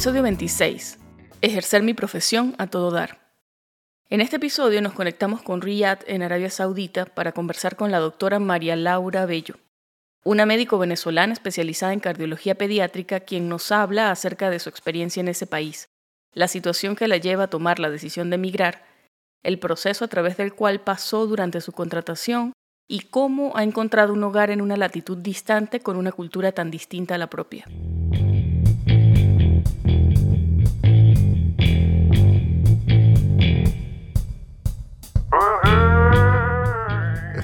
Episodio 26. Ejercer mi profesión a todo dar. En este episodio nos conectamos con Riyadh en Arabia Saudita para conversar con la doctora María Laura Bello, una médico venezolana especializada en cardiología pediátrica quien nos habla acerca de su experiencia en ese país, la situación que la lleva a tomar la decisión de emigrar, el proceso a través del cual pasó durante su contratación y cómo ha encontrado un hogar en una latitud distante con una cultura tan distinta a la propia.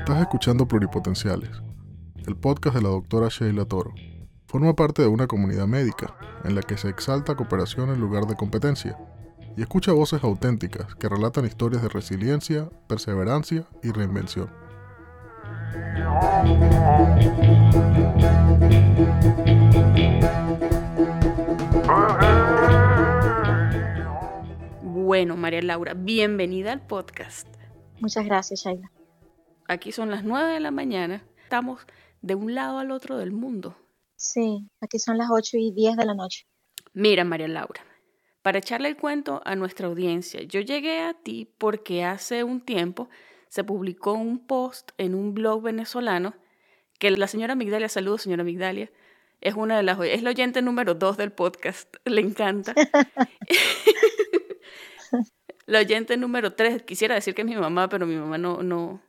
Estás escuchando Pluripotenciales, el podcast de la doctora Sheila Toro. Forma parte de una comunidad médica en la que se exalta cooperación en lugar de competencia y escucha voces auténticas que relatan historias de resiliencia, perseverancia y reinvención. Bueno, María Laura, bienvenida al podcast. Muchas gracias, Sheila. Aquí son las 9 de la mañana. Estamos de un lado al otro del mundo. Sí, aquí son las 8 y 10 de la noche. Mira, María Laura, para echarle el cuento a nuestra audiencia, yo llegué a ti porque hace un tiempo se publicó un post en un blog venezolano que la señora Migdalia, saludos señora Migdalia, es una de las es la oyente número dos del podcast, le encanta. la oyente número tres, quisiera decir que es mi mamá, pero mi mamá no, no,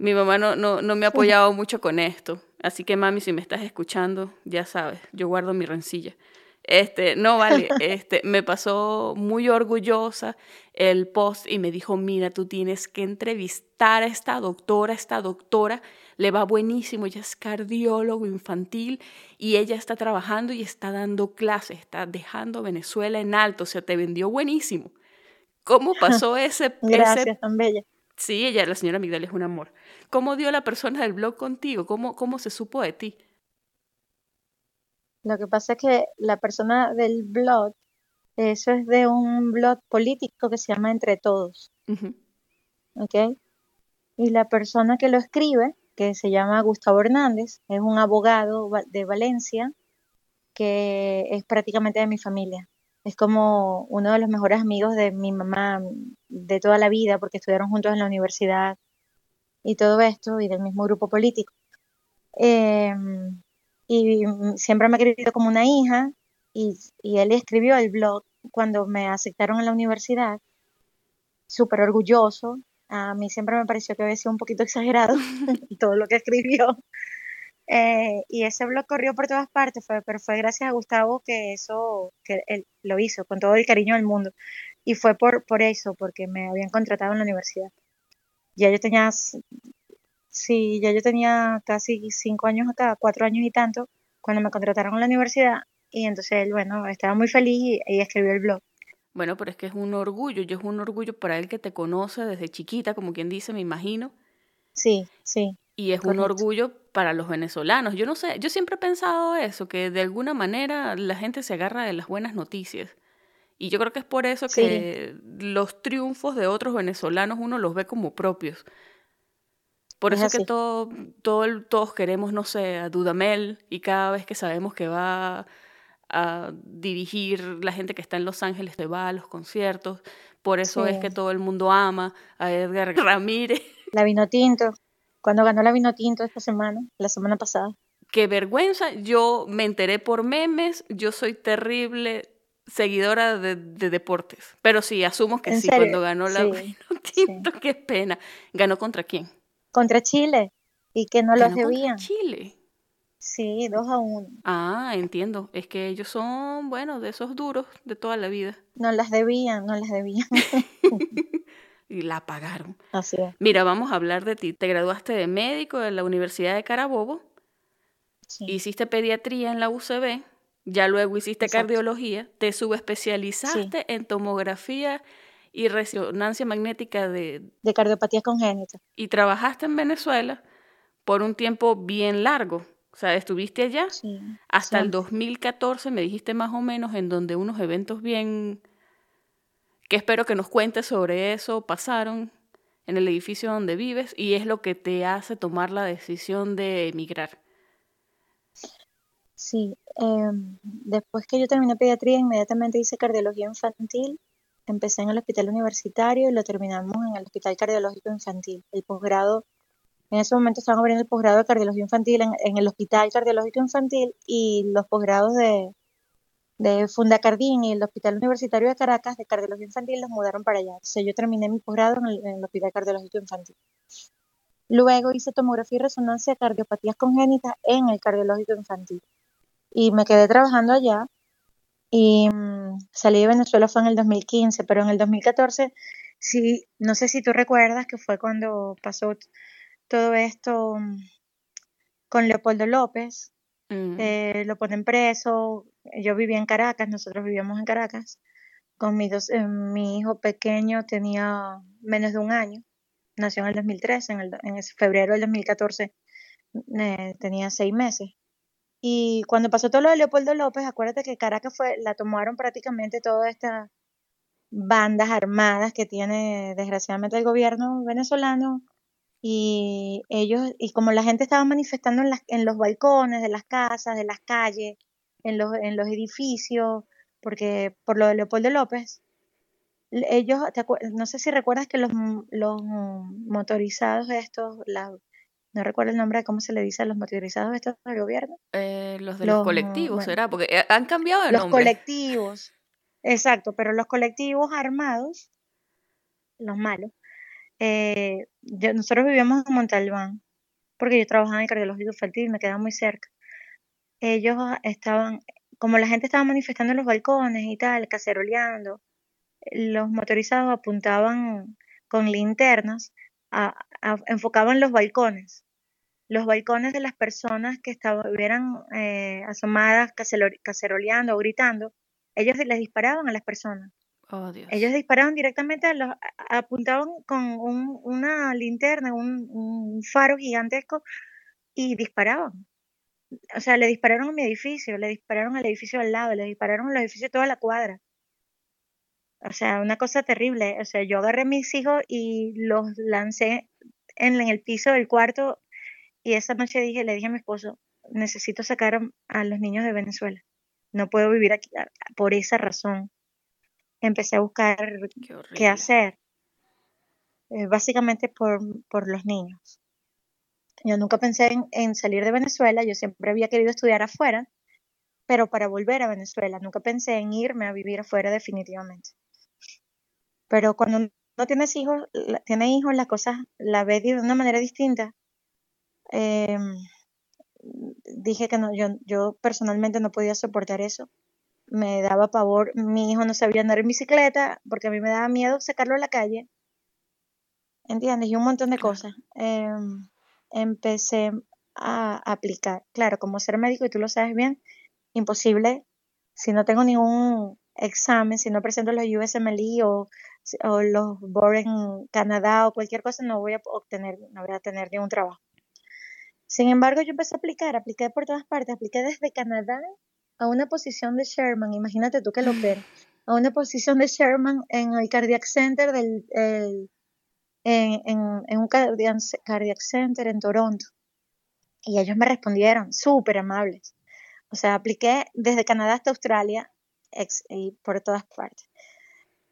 mi mamá no, no, no me ha apoyado mucho con esto. Así que mami, si me estás escuchando, ya sabes, yo guardo mi rencilla. Este, no vale, este, me pasó muy orgullosa el post y me dijo, mira, tú tienes que entrevistar a esta doctora, esta doctora le va buenísimo, ella es cardiólogo infantil y ella está trabajando y está dando clases, está dejando Venezuela en alto, o sea, te vendió buenísimo. ¿Cómo pasó ese... Gracias, tan bella. Sí, ella, la señora Miguel es un amor. ¿Cómo dio la persona del blog contigo? ¿Cómo, cómo se supo de ti? Lo que pasa es que la persona del blog, eso es de un blog político que se llama Entre Todos. ¿Ok? Y la persona que lo escribe que se llama Gustavo Hernández, es un abogado de Valencia que es prácticamente de mi familia. Es como uno de los mejores amigos de mi mamá de toda la vida, porque estudiaron juntos en la universidad y todo esto, y del mismo grupo político. Em, y siempre me ha querido como una hija, y, y él escribió el blog cuando me aceptaron en la universidad, súper orgulloso, a mí siempre me pareció que había sido un poquito exagerado todo lo que escribió. Eh, y ese blog corrió por todas partes, fue, pero fue gracias a Gustavo que eso, que él lo hizo con todo el cariño del mundo. Y fue por, por eso, porque me habían contratado en la universidad. Ya yo tenía, sí, ya yo tenía casi cinco años acá, cuatro años y tanto, cuando me contrataron en la universidad. Y entonces él, bueno, estaba muy feliz y escribió el blog. Bueno, pero es que es un orgullo, yo es un orgullo para él que te conoce desde chiquita, como quien dice, me imagino. Sí, sí. Y es un orgullo para los venezolanos. Yo no sé, yo siempre he pensado eso, que de alguna manera la gente se agarra de las buenas noticias. Y yo creo que es por eso que los triunfos de otros venezolanos uno los ve como propios. Por eso es que todo, todo, todos queremos, no sé, a Dudamel y cada vez que sabemos que va a dirigir la gente que está en Los Ángeles, te va a los conciertos. Por eso es que todo el mundo ama a Edgar Ramírez. La vino tinto. Cuando ganó la vino tinto esta semana, la semana pasada. Qué vergüenza. Yo me enteré por memes. Yo soy terrible seguidora de, deportes. Pero sí, asumo que sí, cuando ganó la vino tinto, qué pena. ¿Ganó contra quién? Contra Chile. Y que no lo debían. Chile. Sí, dos a uno. Ah, entiendo. Es que ellos son, bueno, de esos duros de toda la vida. No las debían, no las debían. y la pagaron. Así es. Mira, vamos a hablar de ti. Te graduaste de médico en la Universidad de Carabobo. Sí. Hiciste pediatría en la UCB. Ya luego hiciste cardiología. Te subespecializaste en tomografía y resonancia magnética de... De cardiopatía congénita. Y trabajaste en Venezuela por un tiempo bien largo. O sea, estuviste allá hasta el 2014, me dijiste más o menos, en donde unos eventos bien, que espero que nos cuentes sobre eso, pasaron en el edificio donde vives y es lo que te hace tomar la decisión de emigrar. Sí, Em, después que yo terminé pediatría, inmediatamente hice cardiología infantil. Empecé en el hospital universitario y lo terminamos en el hospital cardiológico infantil. El posgrado, en ese momento estaban abriendo el posgrado de cardiología infantil en, el hospital cardiológico infantil y los posgrados de, de Fundacardín y el hospital universitario de Caracas de cardiología infantil los mudaron para allá. Entonces yo terminé mi posgrado en el, en el hospital cardiológico infantil. Luego hice tomografía y resonancia de cardiopatías congénitas en el cardiológico infantil y me quedé trabajando allá y mm, salí de Venezuela fue en el 2015, pero en el 2014 sí, no sé si tú recuerdas que fue cuando pasó todo esto mm, con Leopoldo López, mm. eh, lo ponen preso, yo vivía en Caracas, nosotros vivíamos en Caracas, con mi, dos, eh, mi hijo pequeño tenía menos de un año, nació en el 2013, en, el, en febrero del 2014 eh, tenía seis meses. Y cuando pasó todo lo de Leopoldo López, acuérdate que Caracas fue, la tomaron prácticamente todas estas bandas armadas que tiene desgraciadamente el gobierno venezolano y ellos, y como la gente estaba manifestando en, las, en los balcones de las casas, de las calles, en los, en los edificios, porque por lo de Leopoldo López, ellos, no sé si recuerdas que los, los motorizados estos, la, no recuerdo el nombre de cómo se le dice a los motorizados estos del gobierno. Eh, los de los, colectivos, ¿será? Porque eh, han cambiado de los nombre. Los colectivos, exacto, pero los colectivos armados, los malos, eh, nosotros vivíamos en Montalbán, porque yo trabajaba en el cardiológico infantil, me quedaba muy cerca. Ellos estaban, como la gente estaba manifestando en los balcones y tal, caceroleando, los motorizados apuntaban con linternas enfocaban los balcones, los balcones de las personas que estuvieran eh, asomadas, caceroleando o gritando, ellos les disparaban a las personas. Oh, ellos disparaban directamente, a los, apuntaban con una linterna, un, faro gigantesco y disparaban. O sea, le dispararon a mi edificio, le dispararon al edificio al lado, le dispararon al edificio de toda la cuadra. O sea, una cosa terrible. O sea, yo agarré a mis hijos y los lancé en, el piso del cuarto y esa noche dije, le dije a mi esposo, necesito sacar a, los niños de Venezuela. No puedo vivir aquí por esa razón. Empecé a buscar qué, hacer. Eh, básicamente por, por los niños. Yo nunca pensé en, en, salir de Venezuela, yo siempre había querido estudiar afuera, pero para volver a Venezuela, nunca pensé en irme a vivir afuera definitivamente. Pero cuando no tienes hijos, tiene hijos, las cosas la ves de una manera distinta. Em, dije que no, yo, yo personalmente no podía soportar eso. Me daba pavor, mi hijo no sabía andar en bicicleta porque a mí me daba miedo sacarlo a la calle. ¿Entiendes? Y un montón de cosas. Em, empecé a aplicar. Claro, como ser médico, y tú lo sabes bien, imposible si no tengo ningún examen, si no presento los USMLE o o los board en Canadá o cualquier cosa, no voy a obtener, no voy a tener ningún trabajo. Sin embargo, yo empecé a aplicar, apliqué por todas partes, apliqué desde Canadá a una posición de Sherman, imagínate tú que lo opera, a una posición de Sherman en el Cardiac Center del, en, en, un cardiac, Center en Toronto. Y ellos me respondieron, súper amables. O sea, apliqué desde Canadá hasta Australia y por todas partes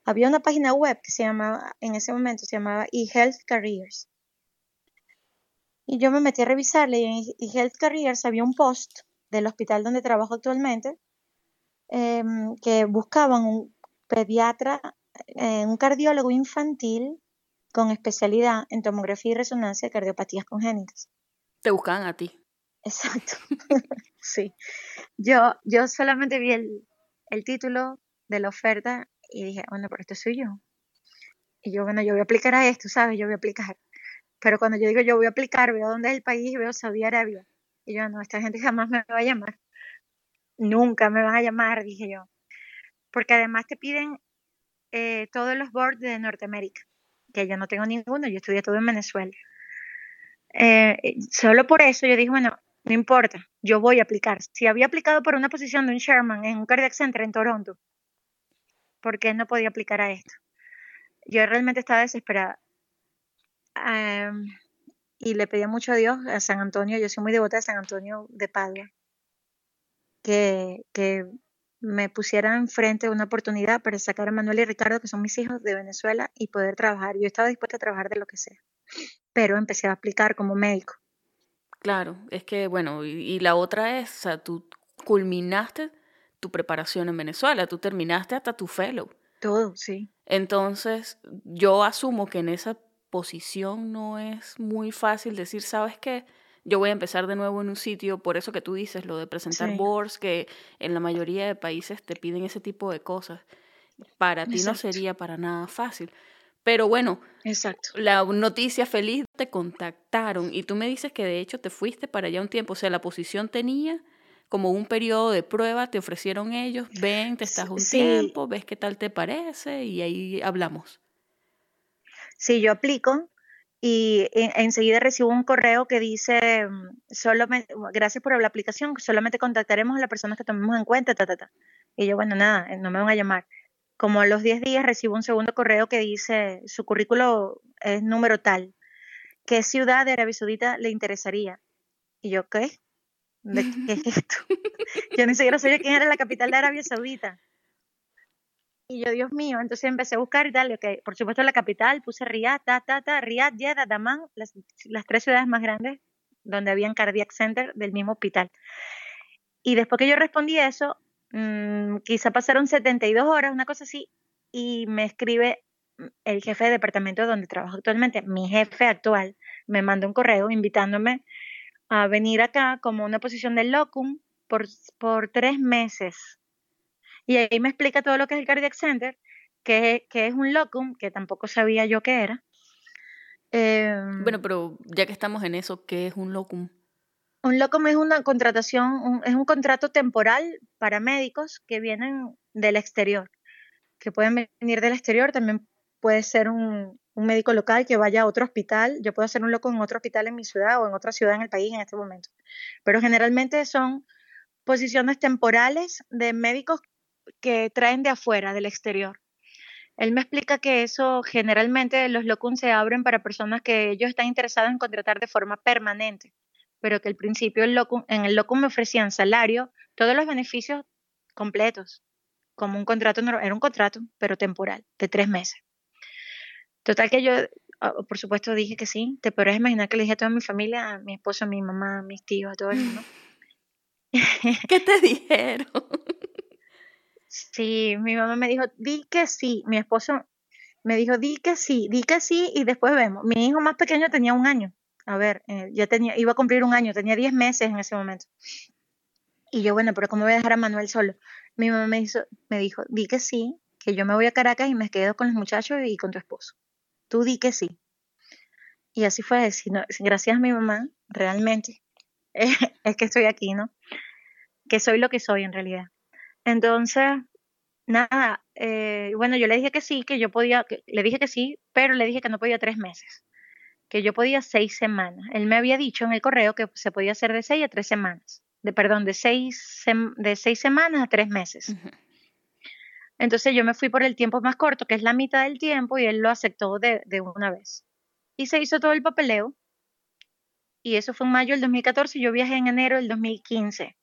había una página web que se llamaba, en ese momento se llamaba eHealth Careers. Y yo me metí a revisarle y en eHealth Careers había un post del hospital donde trabajo actualmente em, que buscaban un pediatra, eh, un cardiólogo infantil con especialidad en tomografía y resonancia de cardiopatías congénitas. Te buscaban a ti. Exacto. sí. Yo, yo solamente vi el, el título de la oferta y dije, bueno, pero esto soy yo. Y yo, bueno, yo voy a aplicar a esto, ¿sabes? Yo voy a aplicar. Pero cuando yo digo yo voy a aplicar, veo dónde es el país, veo Saudi Arabia. Y yo, no, esta gente jamás me va a llamar. Nunca me van a llamar, dije yo. Porque además te piden eh, todos los boards de Norteamérica, que yo no tengo ninguno, yo estudié todo en Venezuela. Eh, solo por eso yo dije, bueno, no importa, yo voy a aplicar. Si había aplicado por una posición de un Sherman en un cardiac center en Toronto, porque no podía aplicar a esto. Yo realmente estaba desesperada. y le pedía mucho a Dios, a San Antonio, yo soy muy devota de San Antonio de Padua. que, que me pusiera enfrente una oportunidad para sacar a Manuel y Ricardo, que son mis hijos de Venezuela, y poder trabajar. Yo estaba dispuesta a trabajar de lo que sea, pero empecé a aplicar como médico. Claro, es que, bueno, y, la otra es, o sea, tú culminaste tu preparación en Venezuela, tú terminaste hasta tu fellow. Todo, sí. Entonces, yo asumo que en esa posición no es muy fácil decir, ¿sabes qué? Yo voy a empezar de nuevo en un sitio, por eso que tú dices, lo de presentar boards, que en la mayoría de países te piden ese tipo de cosas. Para ti no sería para nada fácil. Pero bueno, Exacto. la noticia feliz te contactaron y tú me dices que de hecho te fuiste para allá un tiempo, o sea, la posición tenía como un periodo de prueba, te ofrecieron ellos, ven, te estás un tiempo, ves qué tal te parece y ahí hablamos. Sí, yo aplico y enseguida recibo un correo que dice, solo gracias por la aplicación, solamente contactaremos a las personas que tomemos en cuenta, ta, ta, ta. Y yo, bueno, nada, no me van a llamar como a los 10 días recibo un segundo correo que dice su currículo es número tal. ¿Qué ciudad de Arabia Saudita le interesaría? Y yo, ¿qué? ¿De qué es esto? yo ni siquiera sabía quién era la capital de Arabia Saudita. Y yo, Dios mío, entonces empecé a buscar y tal, okay, por supuesto la capital, puse Riyadh, ta, ta, ta, Riyadh, Jeddah, Daman, las, tres ciudades más grandes donde había un cardiac center del mismo hospital. Y después que yo respondí eso, Mm, quizá pasaron 72 horas, una cosa así, y me escribe el jefe de departamento donde trabajo actualmente, mi jefe actual, me manda un correo invitándome a venir acá como una posición de locum por, por tres meses. Y ahí me explica todo lo que es el Cardiac Center, que, que es un locum, que tampoco sabía yo qué era. bueno, em, pero ya que estamos en eso, ¿qué es un locum? Un locum es una contratación, es un contrato temporal para médicos que vienen del exterior, que pueden venir del exterior, también puede ser un, médico local que vaya a otro hospital, yo puedo hacer un loco en otro hospital en mi ciudad o en otra ciudad en el país en este momento, pero generalmente son posiciones temporales de médicos que traen de afuera, del exterior. Él me explica que eso generalmente los locums se abren para personas que ellos están interesados en contratar de forma permanente pero que al principio el en el locum me ofrecían salario, todos los beneficios completos, como un contrato, era un contrato, pero temporal, de tres meses. Total que yo, ah, por supuesto, dije que sí, te podrás imaginar que le dije a toda mi familia, a mi esposo, a mi mamá, a mis tíos, a todo el mundo. ¿Qué te dijeron? Sí, mi mamá me dijo, di que sí, mi esposo me dijo, di que sí, di que sí y después vemos. Mi hijo más pequeño tenía un año a ver, eh, ya tenía, iba a cumplir un año, tenía 10 meses en ese momento. Y yo, bueno, pero ¿cómo voy a dejar a Manuel solo? Mi mamá me, hizo, me dijo, di que sí, que yo me voy a Caracas y me quedo con los muchachos y con tu esposo. Tú di que sí. Y así fue, gracias a mi mamá, realmente, es que estoy aquí, ¿no? Que soy lo que soy en realidad. Entonces, nada, eh, bueno, yo le dije que sí, que yo podía, le dije que sí, pero le dije que no podía tres meses que yo podía seis semanas. Él me había dicho en el correo que se podía hacer de seis a tres semanas. De, perdón, de seis, de seis semanas a tres meses. Entonces yo me fui por el tiempo más corto, que es la mitad del tiempo, y él lo aceptó de, de una vez. Y se hizo todo el papeleo. Y eso fue en mayo del 2014 y yo viajé en enero del 2015.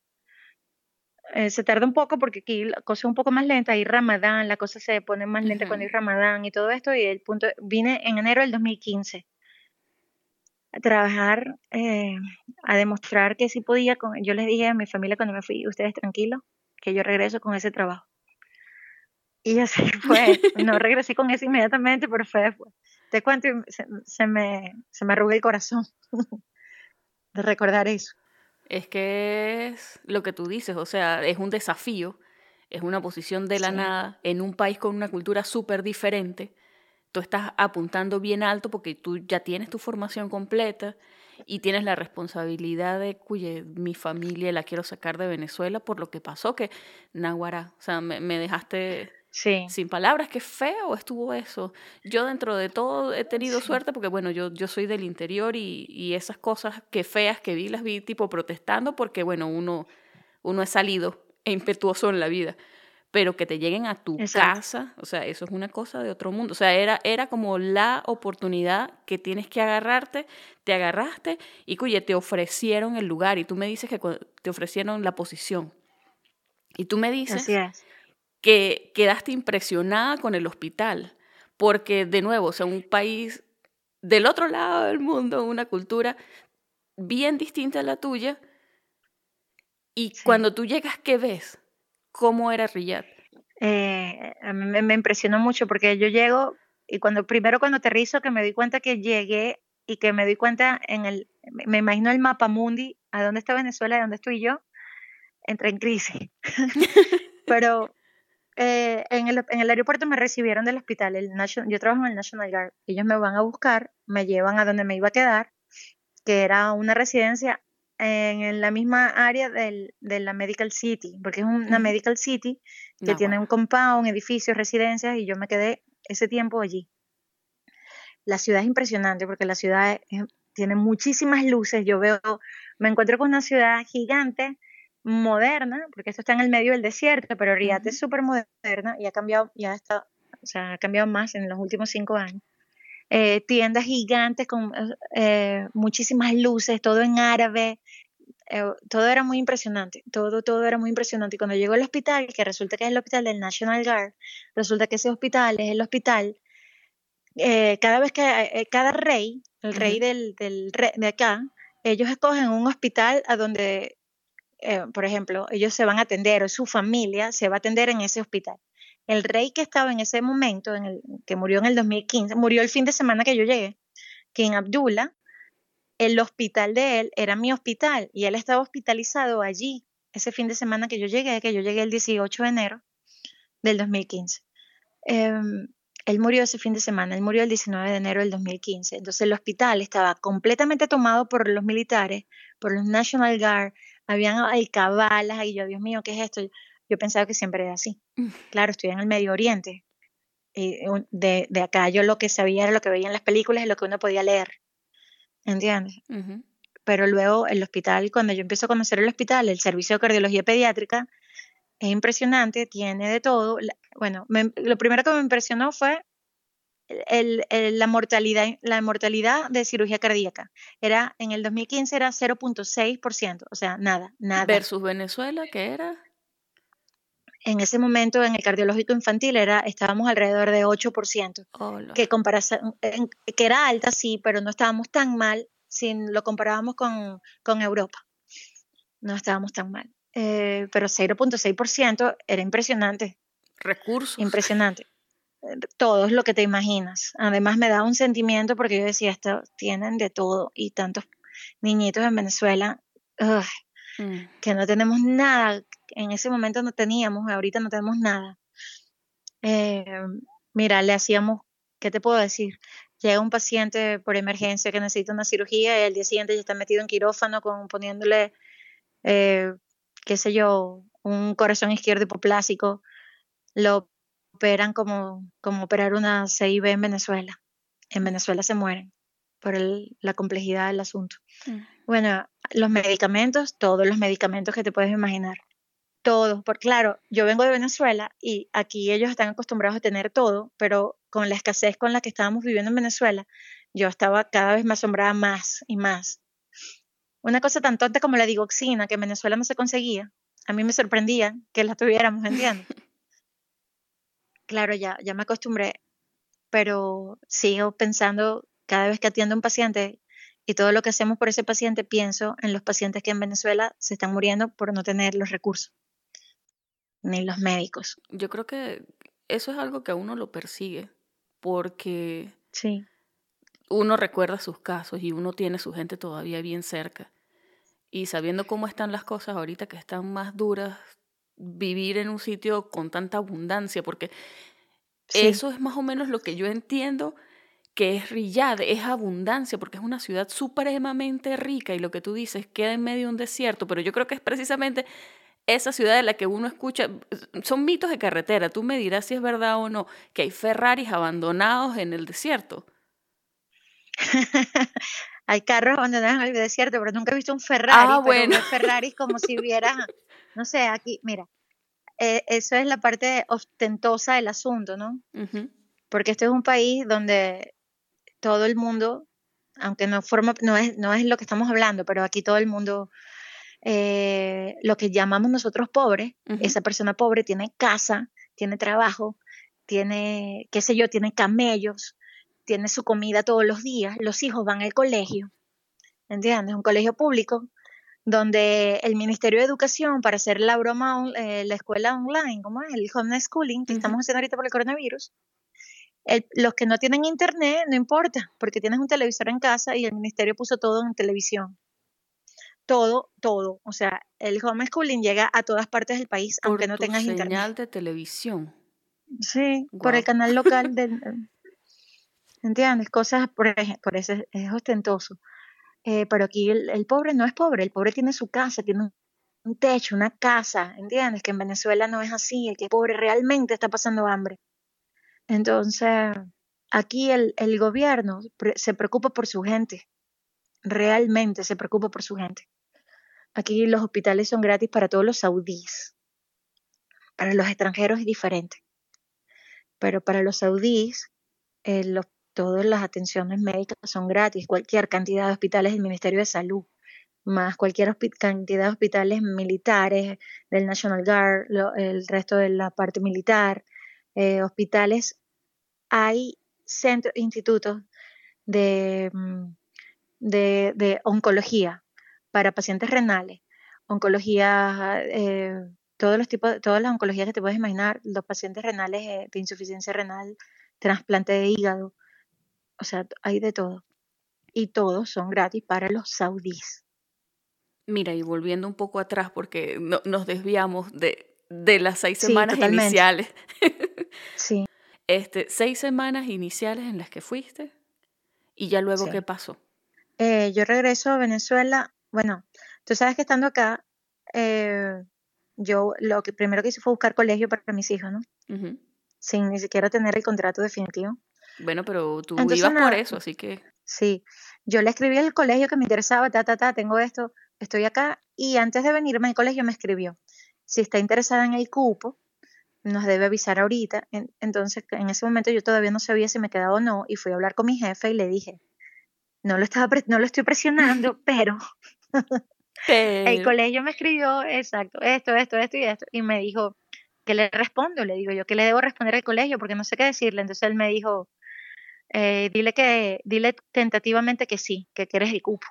Eh, se tarda un poco porque aquí la cosa es un poco más lenta, hay Ramadán, la cosa se pone más lenta cuando hay Ramadán y todo esto, y el punto, vine en enero del 2015 trabajar, eh, a demostrar que sí podía. Con, yo les dije a mi familia cuando me fui, ustedes tranquilos, que yo regreso con ese trabajo. Y así fue. No regresé con eso inmediatamente, pero fue después. Te cuento, se, me, se me arruga el corazón de recordar eso. Es que es lo que tú dices, o sea, es un desafío, es una posición de la nada en un país con una cultura súper diferente tú estás apuntando bien alto porque tú ya tienes tu formación completa y tienes la responsabilidad de, cuye, mi familia la quiero sacar de Venezuela por lo que pasó, que Naguará, o sea, me, dejaste sin palabras, qué feo estuvo eso. Yo dentro de todo he tenido suerte porque, bueno, yo, yo soy del interior y, y, esas cosas que feas que vi, las vi tipo protestando porque, bueno, uno, uno es salido e impetuoso en la vida pero que te lleguen a tu casa, o sea, eso es una cosa de otro mundo. O sea, era, era como la oportunidad que tienes que agarrarte, te agarraste y cuye, te ofrecieron el lugar y tú me dices que te ofrecieron la posición. Y tú me dices que quedaste impresionada con el hospital, porque de nuevo, o sea, un país del otro lado del mundo, una cultura bien distinta a la tuya, y cuando tú llegas, ¿qué ves? ¿Cómo era Riyadh? Eh, a mí me, impresionó mucho porque yo llego y cuando primero cuando aterrizo que me di cuenta que llegué y que me di cuenta en el, me imagino el mapa mundi, a dónde está Venezuela y dónde estoy yo, entré en crisis. Pero eh, en, el, en, el, aeropuerto me recibieron del hospital, el yo trabajo en el National Guard, ellos me van a buscar, me llevan a donde me iba a quedar, que era una residencia en, la misma área del, de la Medical City, porque es una Medical City que tiene un compound, edificios, residencias, y yo me quedé ese tiempo allí. La ciudad es impresionante porque la ciudad tiene muchísimas luces. Yo veo, me encuentro con una ciudad gigante, moderna, porque esto está en el medio del desierto, pero Riyadh es súper moderna y ha cambiado, ya está, o sea, ha cambiado más en los últimos cinco años. Eh, tiendas gigantes con eh, muchísimas luces, todo en árabe, eh, todo era muy impresionante, todo, todo era muy impresionante. Y cuando llego al hospital, que resulta que es el hospital del National Guard, resulta que ese hospital es el hospital, cada vez que, cada rey, el rey del, del de acá, ellos escogen un hospital a donde, por ejemplo, ellos se van a atender o su familia se va a atender en ese hospital el rey que estaba en ese momento, en el, que murió en el 2015, murió el fin de semana que yo llegué, King Abdullah, el hospital de él era mi hospital y él estaba hospitalizado allí ese fin de semana que yo llegué, que yo llegué el 18 de enero del 2015. Em, él murió ese fin de semana, él murió el 19 de enero del 2015. Entonces el hospital estaba completamente tomado por los militares, por los National Guard, habían alcabalas, y yo, Dios mío, ¿qué es esto? Yo pensaba que siempre era así. Claro, estoy en el Medio Oriente. Y de, de, acá yo lo que sabía era lo que veía en las películas y lo que uno podía leer. ¿Entiendes? Pero luego el hospital, cuando yo empiezo a conocer el hospital, el servicio de cardiología pediátrica, es impresionante, tiene de todo. Bueno, lo primero que me impresionó fue el, la, mortalidad, la mortalidad de cirugía cardíaca. Era, en el 2015 era 0.6%, o sea, nada, nada. Versus Venezuela, ¿qué era? en ese momento en el cardiológico infantil era, estábamos alrededor de 8%, que, que era alta, sí, pero no estábamos tan mal si lo comparábamos con, con Europa. No estábamos tan mal. Eh, pero 0.6% era impresionante. Recursos. Impresionante. Todo es lo que te imaginas. Además me da un sentimiento porque yo decía, esto tienen de todo y tantos niñitos en Venezuela mm. que no tenemos nada en ese momento no teníamos, ahorita no tenemos nada. Eh, mira, le hacíamos, ¿qué te puedo decir? Llega un paciente por emergencia que necesita una cirugía y el día siguiente ya está metido en quirófano con poniéndole, eh, qué sé yo, un corazón izquierdo hipoplásico. Lo operan como, como operar una CIB en Venezuela. En Venezuela se mueren por la complejidad del asunto. Mm. Bueno, los medicamentos, todos los medicamentos que te puedes imaginar todos, porque claro, yo vengo de Venezuela y aquí ellos están acostumbrados a tener todo, pero con la escasez con la que estábamos viviendo en Venezuela, yo estaba cada vez más asombrada más y más. Una cosa tan tonta como la digoxina, que en Venezuela no se conseguía, a mí me sorprendía que la tuviéramos, ¿entiendes? claro, ya, ya me acostumbré, pero sigo pensando cada vez que atiendo a un paciente y todo lo que hacemos por ese paciente, pienso en los pacientes que en Venezuela se están muriendo por no tener los recursos ni los médicos. Yo creo que eso es algo que a uno lo persigue, porque sí. uno recuerda sus casos y uno tiene su gente todavía bien cerca. Y sabiendo cómo están las cosas ahorita que están más duras, vivir en un sitio con tanta abundancia, porque eso es más o menos lo que yo entiendo que es Riyadh, es abundancia, porque es una ciudad supremamente rica y lo que tú dices queda en medio de un desierto, pero yo creo que es precisamente esa ciudad de la que uno escucha, son mitos de carretera, tú me dirás si es verdad o no, que hay Ferraris abandonados en el desierto. hay carros abandonados en el desierto, pero nunca he visto un Ferrari. Ah, bueno. Ferrari como si viera, no sé, aquí, mira, eh, eso es la parte ostentosa del asunto, ¿no? Porque este es un país donde todo el mundo, aunque no forma, no es, no es lo que estamos hablando, pero aquí todo el mundo eh, lo que llamamos nosotros pobres, esa persona pobre tiene casa, tiene trabajo, tiene, qué sé yo, tiene camellos, tiene su comida todos los días, los hijos van al colegio, ¿entiendes? Un colegio público donde el Ministerio de Educación, para hacer la broma, eh, la escuela online, como es el homeschooling que estamos haciendo ahorita por el coronavirus, los que no tienen internet, no importa, porque tienes un televisor en casa y el ministerio puso todo en televisión. Todo, todo. O sea, el homeschooling llega a todas partes del país, aunque no tengas señal internet. de televisión. Sí, por el canal local del... ¿Entiendes? Cosas, por, por eso es, ostentoso. Eh, pero aquí el, pobre no es pobre, el pobre tiene su casa, tiene un, techo, una casa, ¿entiendes? Que en Venezuela no es así, el que es pobre realmente está pasando hambre. Entonces, aquí el, el gobierno se preocupa por su gente, realmente se preocupa por su gente. Aquí los hospitales son gratis para todos los saudíes. Para los extranjeros es diferente. Pero para los saudíes, eh, los todas las atenciones médicas son gratis, cualquier cantidad de hospitales del Ministerio de Salud, más cualquier cantidad de hospitales militares, del National Guard, el resto de la parte militar, eh, hospitales, hay centros, institutos de, mm, de, de, oncología para pacientes renales, oncología, eh, todos los tipos, todas las oncologías que te puedes imaginar, los pacientes renales eh, de insuficiencia renal, trasplante de hígado, o sea, hay de todo. Y todos son gratis para los saudíes. Mira, y volviendo un poco atrás, porque no, nos desviamos de, de las seis semanas iniciales. sí. Este, seis semanas iniciales en las que fuiste y ya luego qué pasó. Eh, yo regreso a Venezuela. Bueno, tú sabes que estando acá, eh, yo lo que primero que hice fue buscar colegio para mis hijos, ¿no? Sin ni siquiera tener el contrato definitivo. Bueno, pero tú ibas por eso, así que... Sí, yo le escribí al colegio que me interesaba, ta, ta, ta, tengo esto, estoy acá, y antes de venirme al colegio me escribió, si está interesada en el cupo, nos debe avisar ahorita. entonces, en ese momento yo todavía no sabía si me quedaba o no, y fui a hablar con mi jefe y le dije, no lo, estaba no lo estoy presionando, pero... el colegio me escribió, exacto, esto, esto, esto y esto, y me dijo, ¿qué le respondo? Le digo yo, ¿qué le debo responder al colegio? Porque no sé qué decirle. Entonces él me dijo, eh, dile que, dile tentativamente que sí, que quieres el cupo.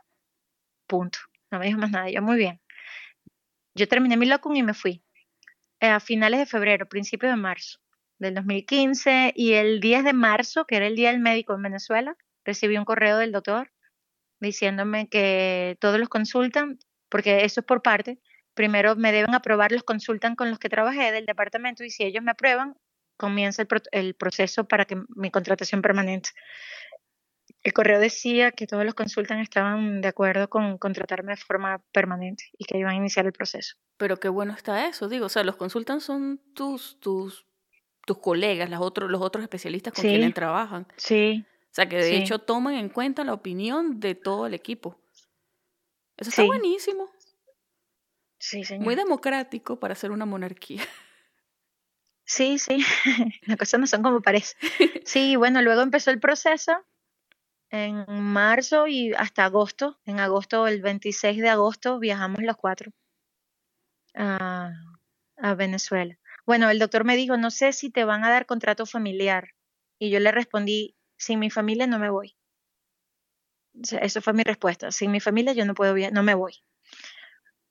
Punto. No me dijo más nada. Yo, muy bien. Yo terminé mi locum y me fui. Eh, a finales de febrero, principio de marzo del 2015 y el 10 de marzo, que era el Día del Médico en Venezuela, recibí un correo del doctor diciéndome que todos los consultan, porque eso es por parte, primero me deben aprobar, los consultan con los que trabajé del departamento y si ellos me aprueban, comienza el, proceso para que mi contratación permanente. El correo decía que todos los consultan estaban de acuerdo con contratarme de forma permanente y que iban a iniciar el proceso. Pero qué bueno está eso, digo, o sea, los consultan son tus, tus, tus colegas, los otros, los otros especialistas con quienes trabajan. Sí. O sea, que de hecho toman en cuenta la opinión de todo el equipo. Eso está buenísimo. Sí, señor. Muy democrático para ser una monarquía. Sí, sí, las cosas no son como parece. Sí, bueno, luego empezó el proceso en marzo y hasta agosto. En agosto, el 26 de agosto, viajamos los cuatro a, a Venezuela. Bueno, el doctor me dijo, no sé si te van a dar contrato familiar. Y yo le respondí, sin mi familia no me voy. eso fue mi respuesta. Sin mi familia yo no puedo, no me voy.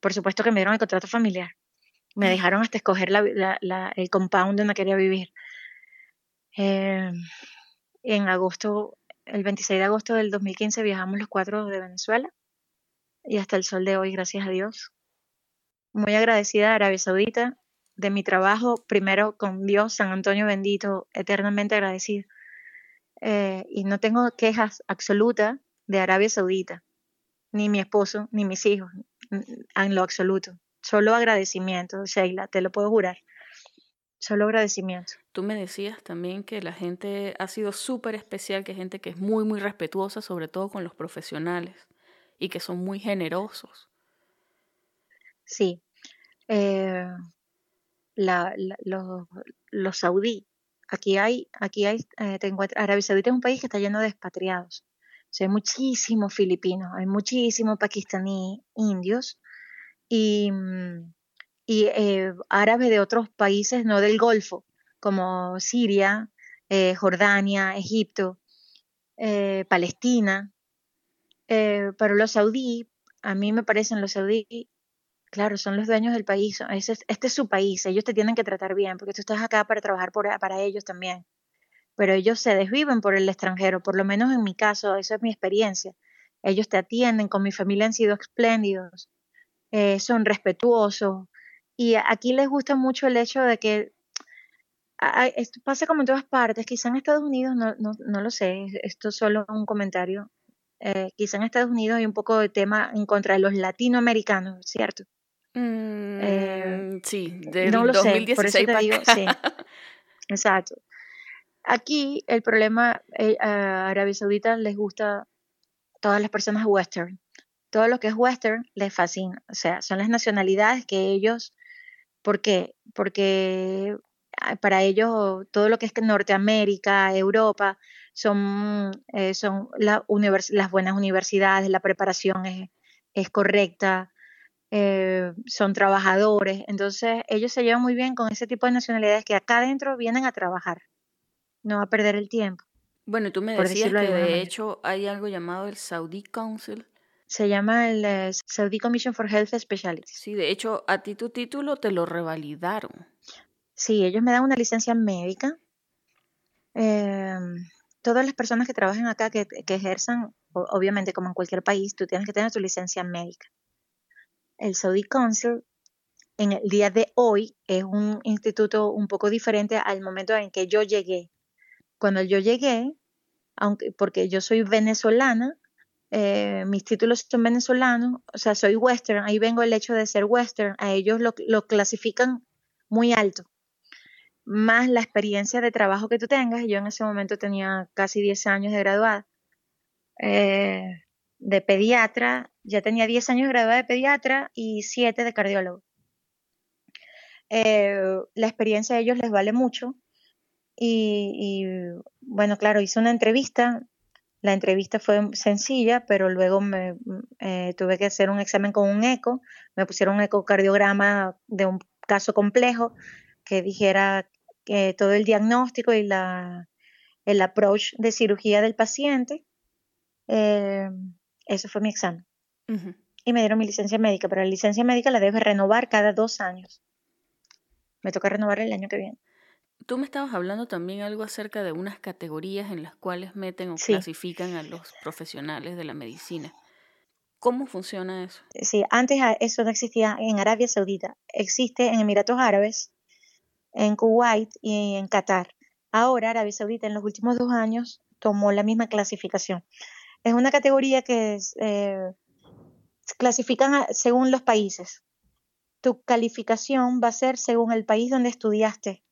Por supuesto que me dieron el contrato familiar. Me dejaron hasta escoger el compound donde quería vivir. Eh, en agosto, el 26 de agosto del 2015 viajamos los cuatro de Venezuela y hasta el sol de hoy, gracias a Dios. Muy agradecida a Arabia Saudita de mi trabajo, primero con Dios, San Antonio bendito, eternamente agradecido. Eh, y no tengo quejas absolutas de Arabia Saudita, ni mi esposo, ni mis hijos, en lo absoluto. Solo agradecimiento, Sheila, te lo puedo jurar. Solo agradecimiento. Tú me decías también que la gente ha sido súper especial, que hay gente que es muy, muy respetuosa, sobre todo con los profesionales, y que son muy generosos. Sí. Eh, los, los saudí, aquí hay, aquí hay, eh, Arabia Saudita es un país que está lleno de expatriados. O sea, hay muchísimos filipinos, hay muchísimos pakistaní, indios, y, mm, eh, árabes de otros países no del Golfo, como Siria, eh, Jordania, Egipto, eh, Palestina. pero los saudí, a mí me parecen los saudí, claro, son los dueños del país, este es su país, ellos te tienen que tratar bien, porque tú estás acá para trabajar para ellos también. Pero ellos se desviven por el extranjero, por lo menos en mi caso, esa es mi experiencia. Ellos te atienden, con mi familia han sido espléndidos, son respetuosos, y aquí les gusta mucho el hecho de que esto pasa como en todas partes, quizá en Estados Unidos, no, no, no lo sé, esto es solo un comentario, eh, quizá en Estados Unidos hay un poco de tema en contra de los latinoamericanos, ¿cierto? Eh, mm, sí, del no lo sé, por eso te digo, sí, exacto. Aquí el problema, eh, a Arabia Saudita les gusta todas las personas western, todo lo que es western les fascina, o sea, son las nacionalidades que ellos ¿Por qué? Porque ah, para ellos todo lo que es Norteamérica, Europa, son, eh, son las buenas universidades, la preparación es, correcta, eh, son trabajadores. Entonces ellos se llevan muy bien con ese tipo de nacionalidades que acá adentro vienen a trabajar, no a perder el tiempo. Bueno, tú me decías que de hecho hay algo llamado el Saudi Council, se llama el eh, Saudi Commission for Health Specialities. Sí, de hecho, a ti tu título te lo revalidaron. Sí, ellos me dan una licencia médica. Em, todas las personas que trabajan acá, que, ejerzan, obviamente como en cualquier país, tú tienes que tener tu licencia médica. El Saudi Council, en el día de hoy, es un instituto un poco diferente al momento en que yo llegué. Cuando yo llegué, aunque porque yo soy venezolana, eh, mis títulos son venezolanos, o sea, soy western, ahí vengo el hecho de ser western, a ellos lo, clasifican muy alto, más la experiencia de trabajo que tú tengas, yo en ese momento tenía casi 10 años de graduada, eh, de pediatra, ya tenía 10 años de graduada de pediatra y 7 de cardiólogo. Eh, la experiencia de ellos les vale mucho y bueno, claro, hice una entrevista, la entrevista fue sencilla, pero luego me eh, tuve que hacer un examen con un eco. Me pusieron un ecocardiograma de un caso complejo que dijera que todo el diagnóstico y la, el approach de cirugía del paciente. Eh, eso fue mi examen. Y me dieron mi licencia médica, pero la licencia médica la debo renovar cada dos años. Me toca renovar el año que viene. Tú me estabas hablando también algo acerca de unas categorías en las cuales meten o clasifican a los profesionales de la medicina. ¿Cómo funciona eso? Sí, antes eso no existía en Arabia Saudita. Existe en Emiratos Árabes, en Kuwait y en Qatar. Ahora Arabia Saudita en los últimos dos años tomó la misma clasificación. Es una categoría que es, eh, clasifican según los países. Tu calificación va a ser según el país donde estudiaste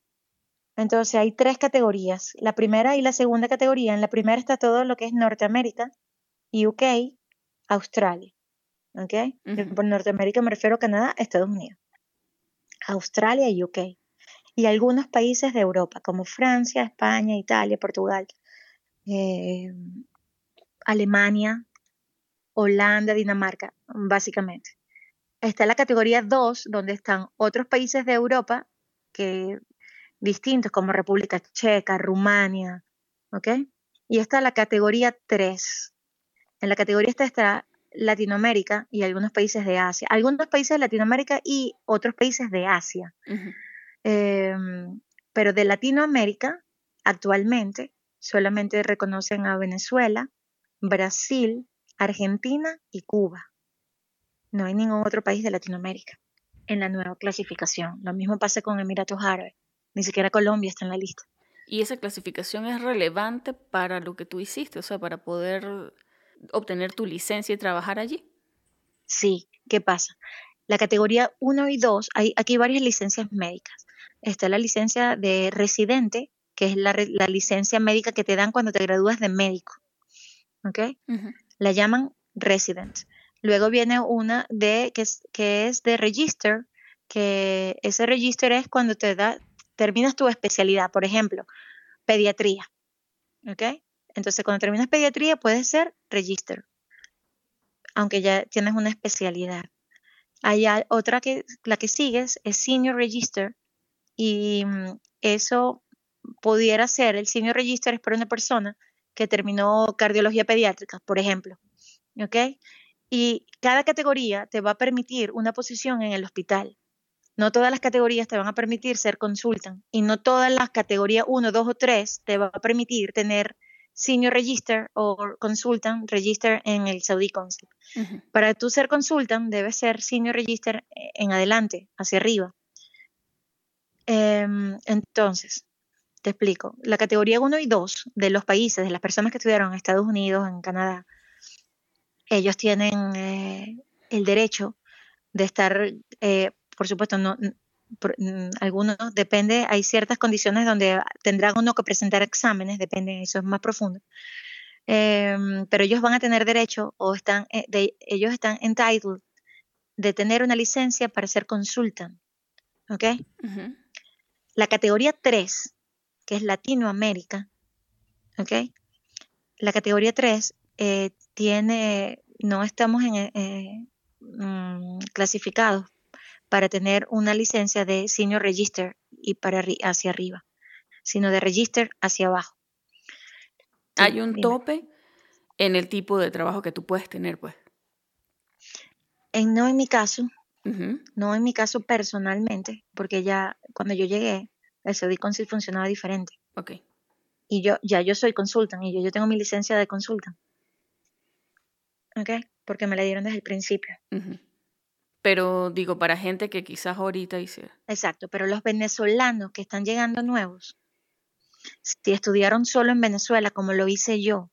entonces hay tres categorías, la primera y la segunda categoría. En la primera está todo lo que es Norteamérica, UK, Australia. ¿Ok? Por Norteamérica me refiero a Canadá, Estados Unidos. Australia y UK. Y algunos países de Europa, como Francia, España, Italia, Portugal, eh, Alemania, Holanda, Dinamarca, básicamente. Está la categoría 2, donde están otros países de Europa que distintos como República Checa, Rumania, ¿ok? Y está la categoría 3. En la categoría esta está Latinoamérica y algunos países de Asia. Algunos países de Latinoamérica y otros países de Asia. Em, pero de Latinoamérica, actualmente, solamente reconocen a Venezuela, Brasil, Argentina y Cuba. No hay ningún otro país de Latinoamérica en la nueva clasificación. Lo mismo pasa con Emiratos Árabes. Ni siquiera Colombia está en la lista. ¿Y esa clasificación es relevante para lo que tú hiciste? O sea, para poder obtener tu licencia y trabajar allí. Sí, ¿qué pasa? La categoría 1 y 2, hay aquí varias licencias médicas. Está la licencia de residente, que es la, licencia médica que te dan cuando te gradúas de médico. ¿Ok? La llaman resident. Luego viene una de que es, que es de register, que ese register es cuando te da, terminas tu especialidad, por ejemplo, pediatría. ¿Ok? Entonces, cuando terminas pediatría, puedes ser register, aunque ya tienes una especialidad. Hay otra que, la que sigues es Senior Register y mm, eso pudiera ser, el Senior Register para una persona que terminó cardiología pediátrica, por ejemplo, ¿ok? Y cada categoría te va a permitir una posición en el hospital. No todas las categorías te van a permitir ser consultant y no todas las categorías 1, 2 o 3 te va a permitir tener Senior Register o Consultant Register en el Saudi Council. Para tú ser consultant debes ser Senior Register eh, en adelante, hacia arriba. Em, entonces, te explico. La categoría 1 y 2 de los países, de las personas que estudiaron en Estados Unidos, en Canadá, ellos tienen eh, el derecho de estar, eh, por supuesto, no, algunos depende, hay ciertas condiciones donde tendrán uno que presentar exámenes, depende, eso es más profundo. Em, pero ellos van a tener derecho o están, eh, de, ellos están entitled de tener una licencia para ser consultant. ¿Ok? La categoría 3, que es Latinoamérica, ¿ok? La categoría 3 eh, tiene, no estamos en, eh, mm, clasificados para tener una licencia de Senior Register y para hacia arriba, sino de Register hacia abajo. Hay un tope en el tipo de trabajo que tú puedes tener, pues. En, no en mi caso, no en mi caso personalmente, porque ya cuando yo llegué, el Saudi Council funcionaba diferente. Ok. Y yo, ya yo soy consultant y yo, yo tengo mi licencia de consultant. Ok, porque me la dieron desde el principio. Pero digo, para gente que quizás ahorita hiciera. Exacto, pero los venezolanos que están llegando nuevos, si estudiaron solo en Venezuela, como lo hice yo,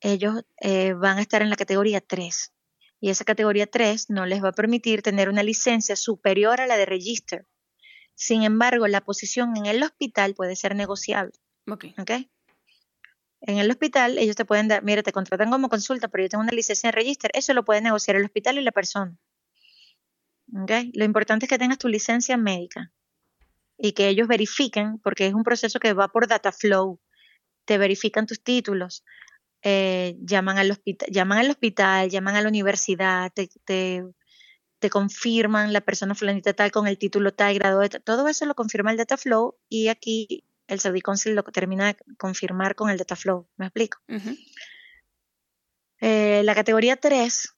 ellos eh, van a estar en la categoría 3. Y esa categoría 3 no les va a permitir tener una licencia superior a la de register. Sin embargo, la posición en el hospital puede ser negociable. Ok. ¿Okay? En el hospital ellos te pueden dar, mira, te contratan como consulta, pero yo tengo una licencia en register. Eso lo puede negociar el hospital y la persona. Lo importante es que tengas tu licencia médica y que ellos verifiquen, porque es un proceso que va por data flow, te verifican tus títulos, eh, llaman, al hospital, llaman al hospital, llaman a la universidad, te, te, confirman la persona fulanita tal con el título tal, grado de todo eso lo confirma el data flow y aquí el Saudi Council lo termina de confirmar con el data flow, ¿me explico? Eh, la categoría 3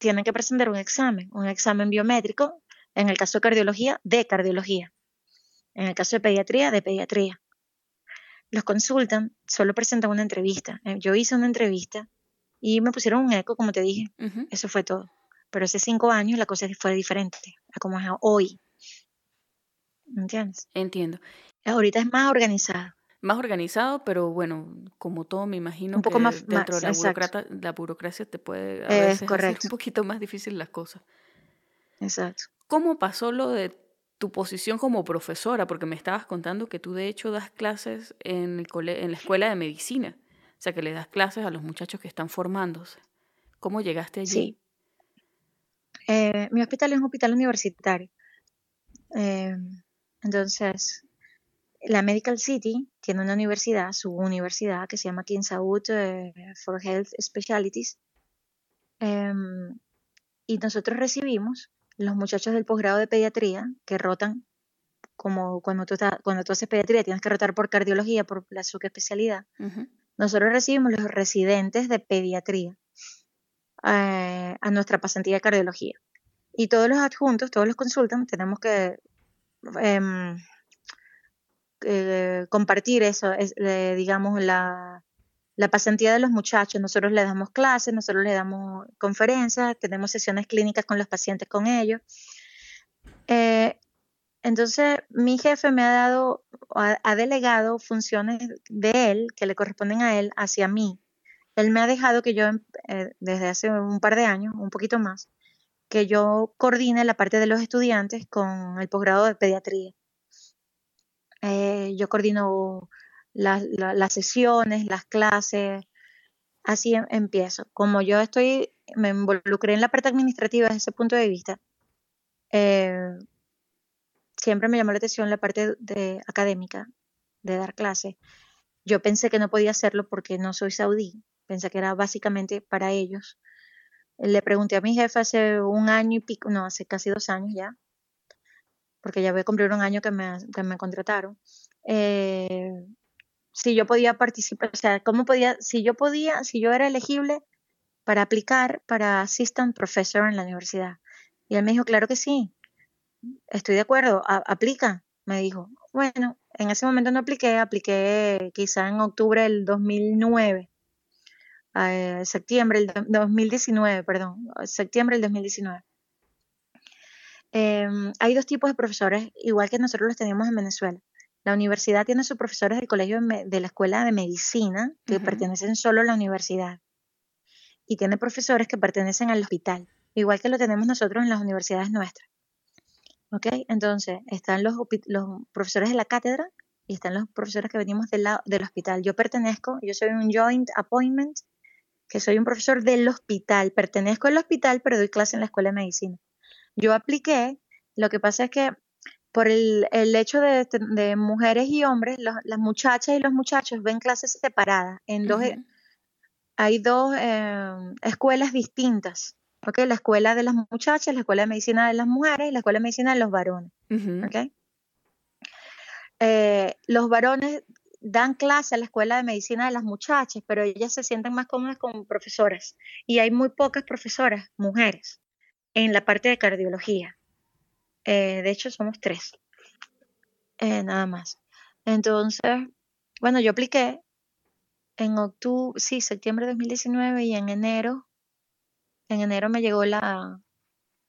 tienen que presentar un examen, un examen biométrico, en el caso de cardiología, de cardiología, en el caso de pediatría, de pediatría. Los consultan, solo presentan una entrevista. Eh, yo hice una entrevista y me pusieron un eco, como te dije. Eso fue todo. Pero hace cinco años la cosa fue diferente a como es hoy. ¿Entiendes? Entiendo. Ahorita es más organizado más organizado, pero bueno, como todo me imagino un poco que más, dentro de la, la, burocracia te puede a veces hacer un poquito más difícil las cosas. Exacto. ¿Cómo pasó lo de tu posición como profesora? Porque me estabas contando que tú de hecho das clases en, el en la escuela de medicina, o sea que le das clases a los muchachos que están formándose. ¿Cómo llegaste allí? Sí. Eh, mi hospital es un hospital universitario. Eh, entonces, la Medical City tiene una universidad, su universidad, que se llama King Saud eh, for Health Specialties. Em, y nosotros recibimos los muchachos del posgrado de pediatría que rotan, como cuando tú, cuando tú haces pediatría, tienes que rotar por cardiología, por la subespecialidad. Nosotros recibimos los residentes de pediatría eh, a nuestra pasantía de cardiología. Y todos los adjuntos, todos los consultan, tenemos que em, eh, compartir eso, es, digamos, la, la pasantía de los muchachos. Nosotros les damos clases, nosotros les damos conferencias, tenemos sesiones clínicas con los pacientes con ellos. Eh, entonces, mi jefe me ha dado, ha, delegado funciones de él, que le corresponden a él, hacia mí. Él me ha dejado que yo, eh, desde hace un par de años, un poquito más, que yo coordine la parte de los estudiantes con el posgrado de pediatría. Eh, yo coordino las sesiones, las clases, así em, empiezo. Como yo estoy, me involucré en la parte administrativa desde ese punto de vista, eh, siempre me llamó la atención la parte de, académica, de dar clases. Yo pensé que no podía hacerlo porque no soy saudí, pensé que era básicamente para ellos. le pregunté a mi jefe hace un año y pico, no, hace casi dos años ya, porque ya voy a cumplir un año que me, que me contrataron, eh, si yo podía participar, o sea, cómo podía, si yo podía, si yo era elegible para aplicar para assistant professor en la universidad. Y él me dijo, claro que sí, estoy de acuerdo, aplica, me dijo. Bueno, en ese momento no apliqué, apliqué quizá en octubre del 2009, eh, septiembre del 2019, perdón, septiembre del 2019. Em, hay dos tipos de profesores, igual que nosotros los tenemos en Venezuela. La universidad tiene sus profesores del colegio de la escuela de medicina que pertenecen solo a la universidad. Y tiene profesores que pertenecen al hospital, igual que lo tenemos nosotros en las universidades nuestras. ¿Ok? Entonces, están los, los profesores de la cátedra y están los profesores que venimos del, lado, del hospital. Yo pertenezco, yo soy un joint appointment, que soy un profesor del hospital. Pertenezco al hospital, pero doy clase en la escuela de medicina. Yo apliqué, lo que pasa es que por el, hecho de, mujeres y hombres, las muchachas y los muchachos ven clases separadas. En dos, e, Hay dos em, escuelas distintas. ¿okay? La escuela de las muchachas, la escuela de medicina de las mujeres y la escuela de medicina de los varones. Eh, los varones dan clase a la escuela de medicina de las muchachas, pero ellas se sienten más cómodas como profesoras. Y hay muy pocas profesoras, mujeres, en la parte de cardiología. Eh, de hecho, somos tres. Eh, nada más. Entonces, bueno, yo apliqué en octubre, sí, septiembre de 2019 y en enero, en enero me llegó la,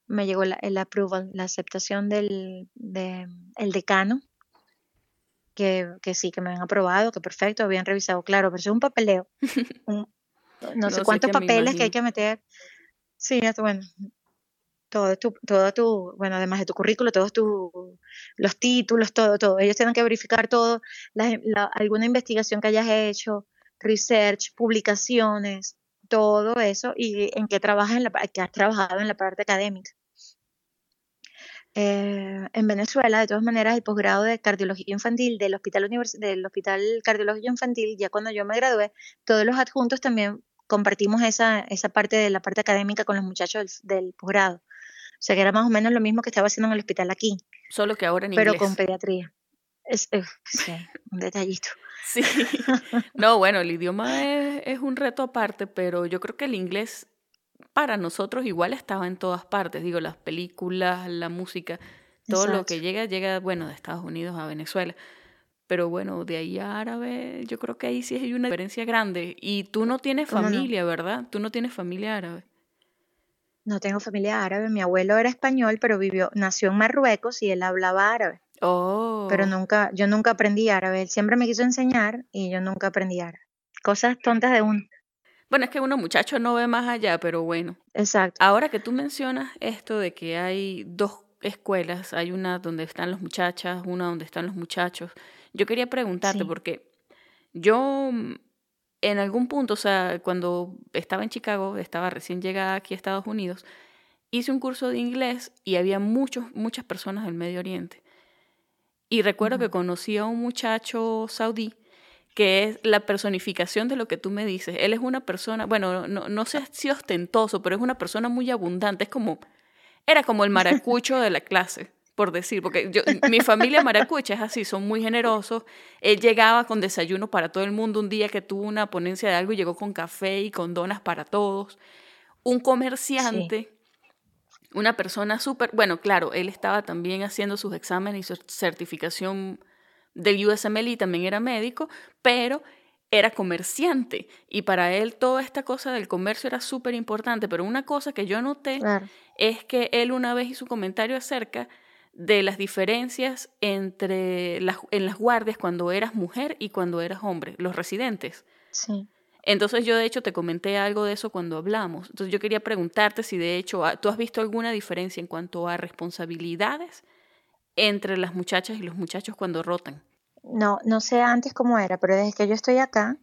me llegó la, el approval, la aceptación del de, el decano, que, que, sí, que me han aprobado, que perfecto, habían revisado, claro, pero es un papeleo. no, sé cuántos papeles que hay que meter. Sí, bueno, todo tu, todo tu, bueno, además de tu currículo, todos tus, los títulos, todo, todo. Ellos tienen que verificar todo, alguna investigación que hayas hecho, research, publicaciones, todo eso, y en qué trabajas, en la, que has trabajado en la parte académica. Eh, en Venezuela, de todas maneras, el posgrado de cardiología infantil del Hospital, del Hospital Cardiológico Infantil, ya cuando yo me gradué, todos los adjuntos también compartimos esa, esa parte de la parte académica con los muchachos del, del posgrado. O sea que era más o menos lo mismo que estaba haciendo en el hospital aquí. Solo que ahora en inglés. Pero con pediatría. Es, sí, un detallito. Sí. No, bueno, el idioma es, un reto aparte, pero yo creo que el inglés para nosotros igual estaba en todas partes. Digo, las películas, la música, todo lo que llega, llega, bueno, de Estados Unidos a Venezuela. Pero bueno, de ahí a árabe, yo creo que ahí sí hay una diferencia grande. Y tú no tienes familia, ¿verdad? Tú no tienes familia árabe. No tengo familia árabe. Mi abuelo era español, pero vivió, nació en Marruecos y él hablaba árabe. Oh. Pero nunca, yo nunca aprendí árabe. Él siempre me quiso enseñar y yo nunca aprendí árabe. Cosas tontas de uno. Bueno, es que uno muchacho no ve más allá, pero bueno. Exacto. Ahora que tú mencionas esto de que hay dos escuelas, hay una donde están los muchachas, una donde están los muchachos. Yo quería preguntarte porque yo en algún punto, o sea, cuando estaba en Chicago, estaba recién llegada aquí a Estados Unidos, hice un curso de inglés y había muchos, muchas personas del Medio Oriente. Y recuerdo que conocí a un muchacho saudí que es la personificación de lo que tú me dices. Él es una persona, bueno, no, no sé si ostentoso, pero es una persona muy abundante. Es como, era como el maracucho de la clase por decir, porque yo, mi familia maracucha es así, son muy generosos. Él llegaba con desayuno para todo el mundo un día que tuvo una ponencia de algo y llegó con café y con donas para todos. Un comerciante, una persona súper, bueno, claro, él estaba también haciendo sus exámenes y su certificación del USML y también era médico, pero era comerciante y para él toda esta cosa del comercio era súper importante, pero una cosa que yo noté es que él una vez hizo un comentario acerca de las diferencias entre las, en las guardias cuando eras mujer y cuando eras hombre, los residentes. Sí. Entonces yo de hecho te comenté algo de eso cuando hablamos. Entonces yo quería preguntarte si de hecho tú has visto alguna diferencia en cuanto a responsabilidades entre las muchachas y los muchachos cuando rotan. No, no sé antes cómo era, pero desde que yo estoy acá,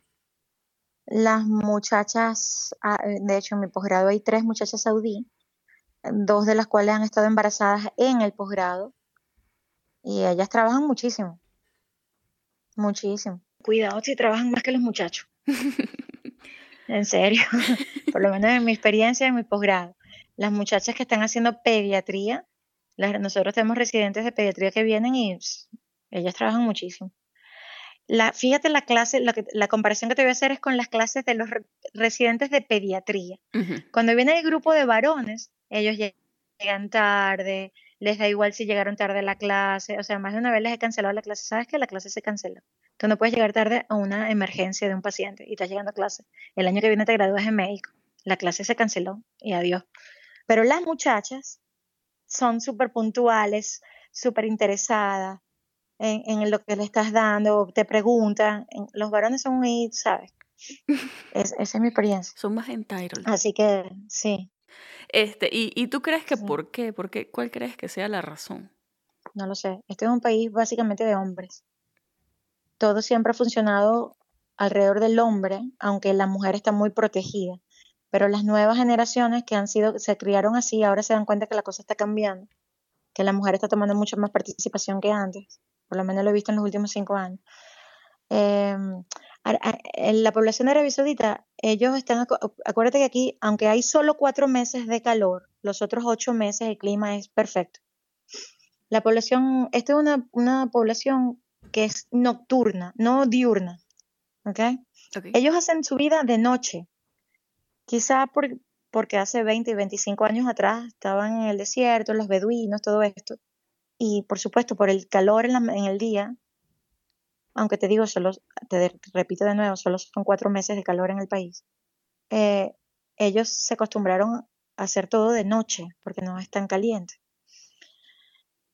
las muchachas, ah, de hecho en mi posgrado hay tres muchachas saudí, dos de las cuales han estado embarazadas en el posgrado y ellas trabajan muchísimo, muchísimo. Cuidado si trabajan más que los muchachos. En serio, por lo menos en mi experiencia en mi posgrado. Las muchachas que están haciendo pediatría, nosotros tenemos residentes de pediatría que vienen y ellas trabajan muchísimo. La, fíjate la clase, la, comparación que te voy a hacer es con las clases de los residentes de pediatría. Cuando viene el grupo de varones, ellos llegan tarde, les da igual si llegaron tarde a la clase, o sea, más de una vez les he cancelado la clase, sabes que la clase se canceló. Tú no puedes llegar tarde a una emergencia de un paciente y estás llegando a clase. El año que viene te gradúas en médico. La clase se canceló y adiós. Pero las muchachas son súper puntuales, súper interesadas, en, lo que le estás dando, te preguntan. Los varones son muy, ¿sabes? esa es mi experiencia. Son más entitled. Así que sí. Este, ¿y, y tú crees que por qué? ¿Por qué? ¿Cuál crees que sea la razón? No lo sé. Este es un país básicamente de hombres. Todo siempre ha funcionado alrededor del hombre, aunque la mujer está muy protegida. Pero las nuevas generaciones que han sido, se criaron así, ahora se dan cuenta que la cosa está cambiando, que la mujer está tomando mucha más participación que antes por lo menos lo he visto en los últimos cinco años. Em, en la población de Arabia Saudita, ellos están, acuérdate que aquí, aunque hay solo cuatro meses de calor, los otros ocho meses el clima es perfecto. La población, esta es una, población que es nocturna, no diurna. ¿okay? Ellos hacen su vida de noche. Quizá porque hace 20 y 25 años atrás estaban en el desierto, los beduinos, todo esto. Y por supuesto, por el calor en, el día, aunque te digo, solo, te repito de nuevo, solo son cuatro meses de calor en el país, eh, ellos se acostumbraron a hacer todo de noche porque no es tan caliente.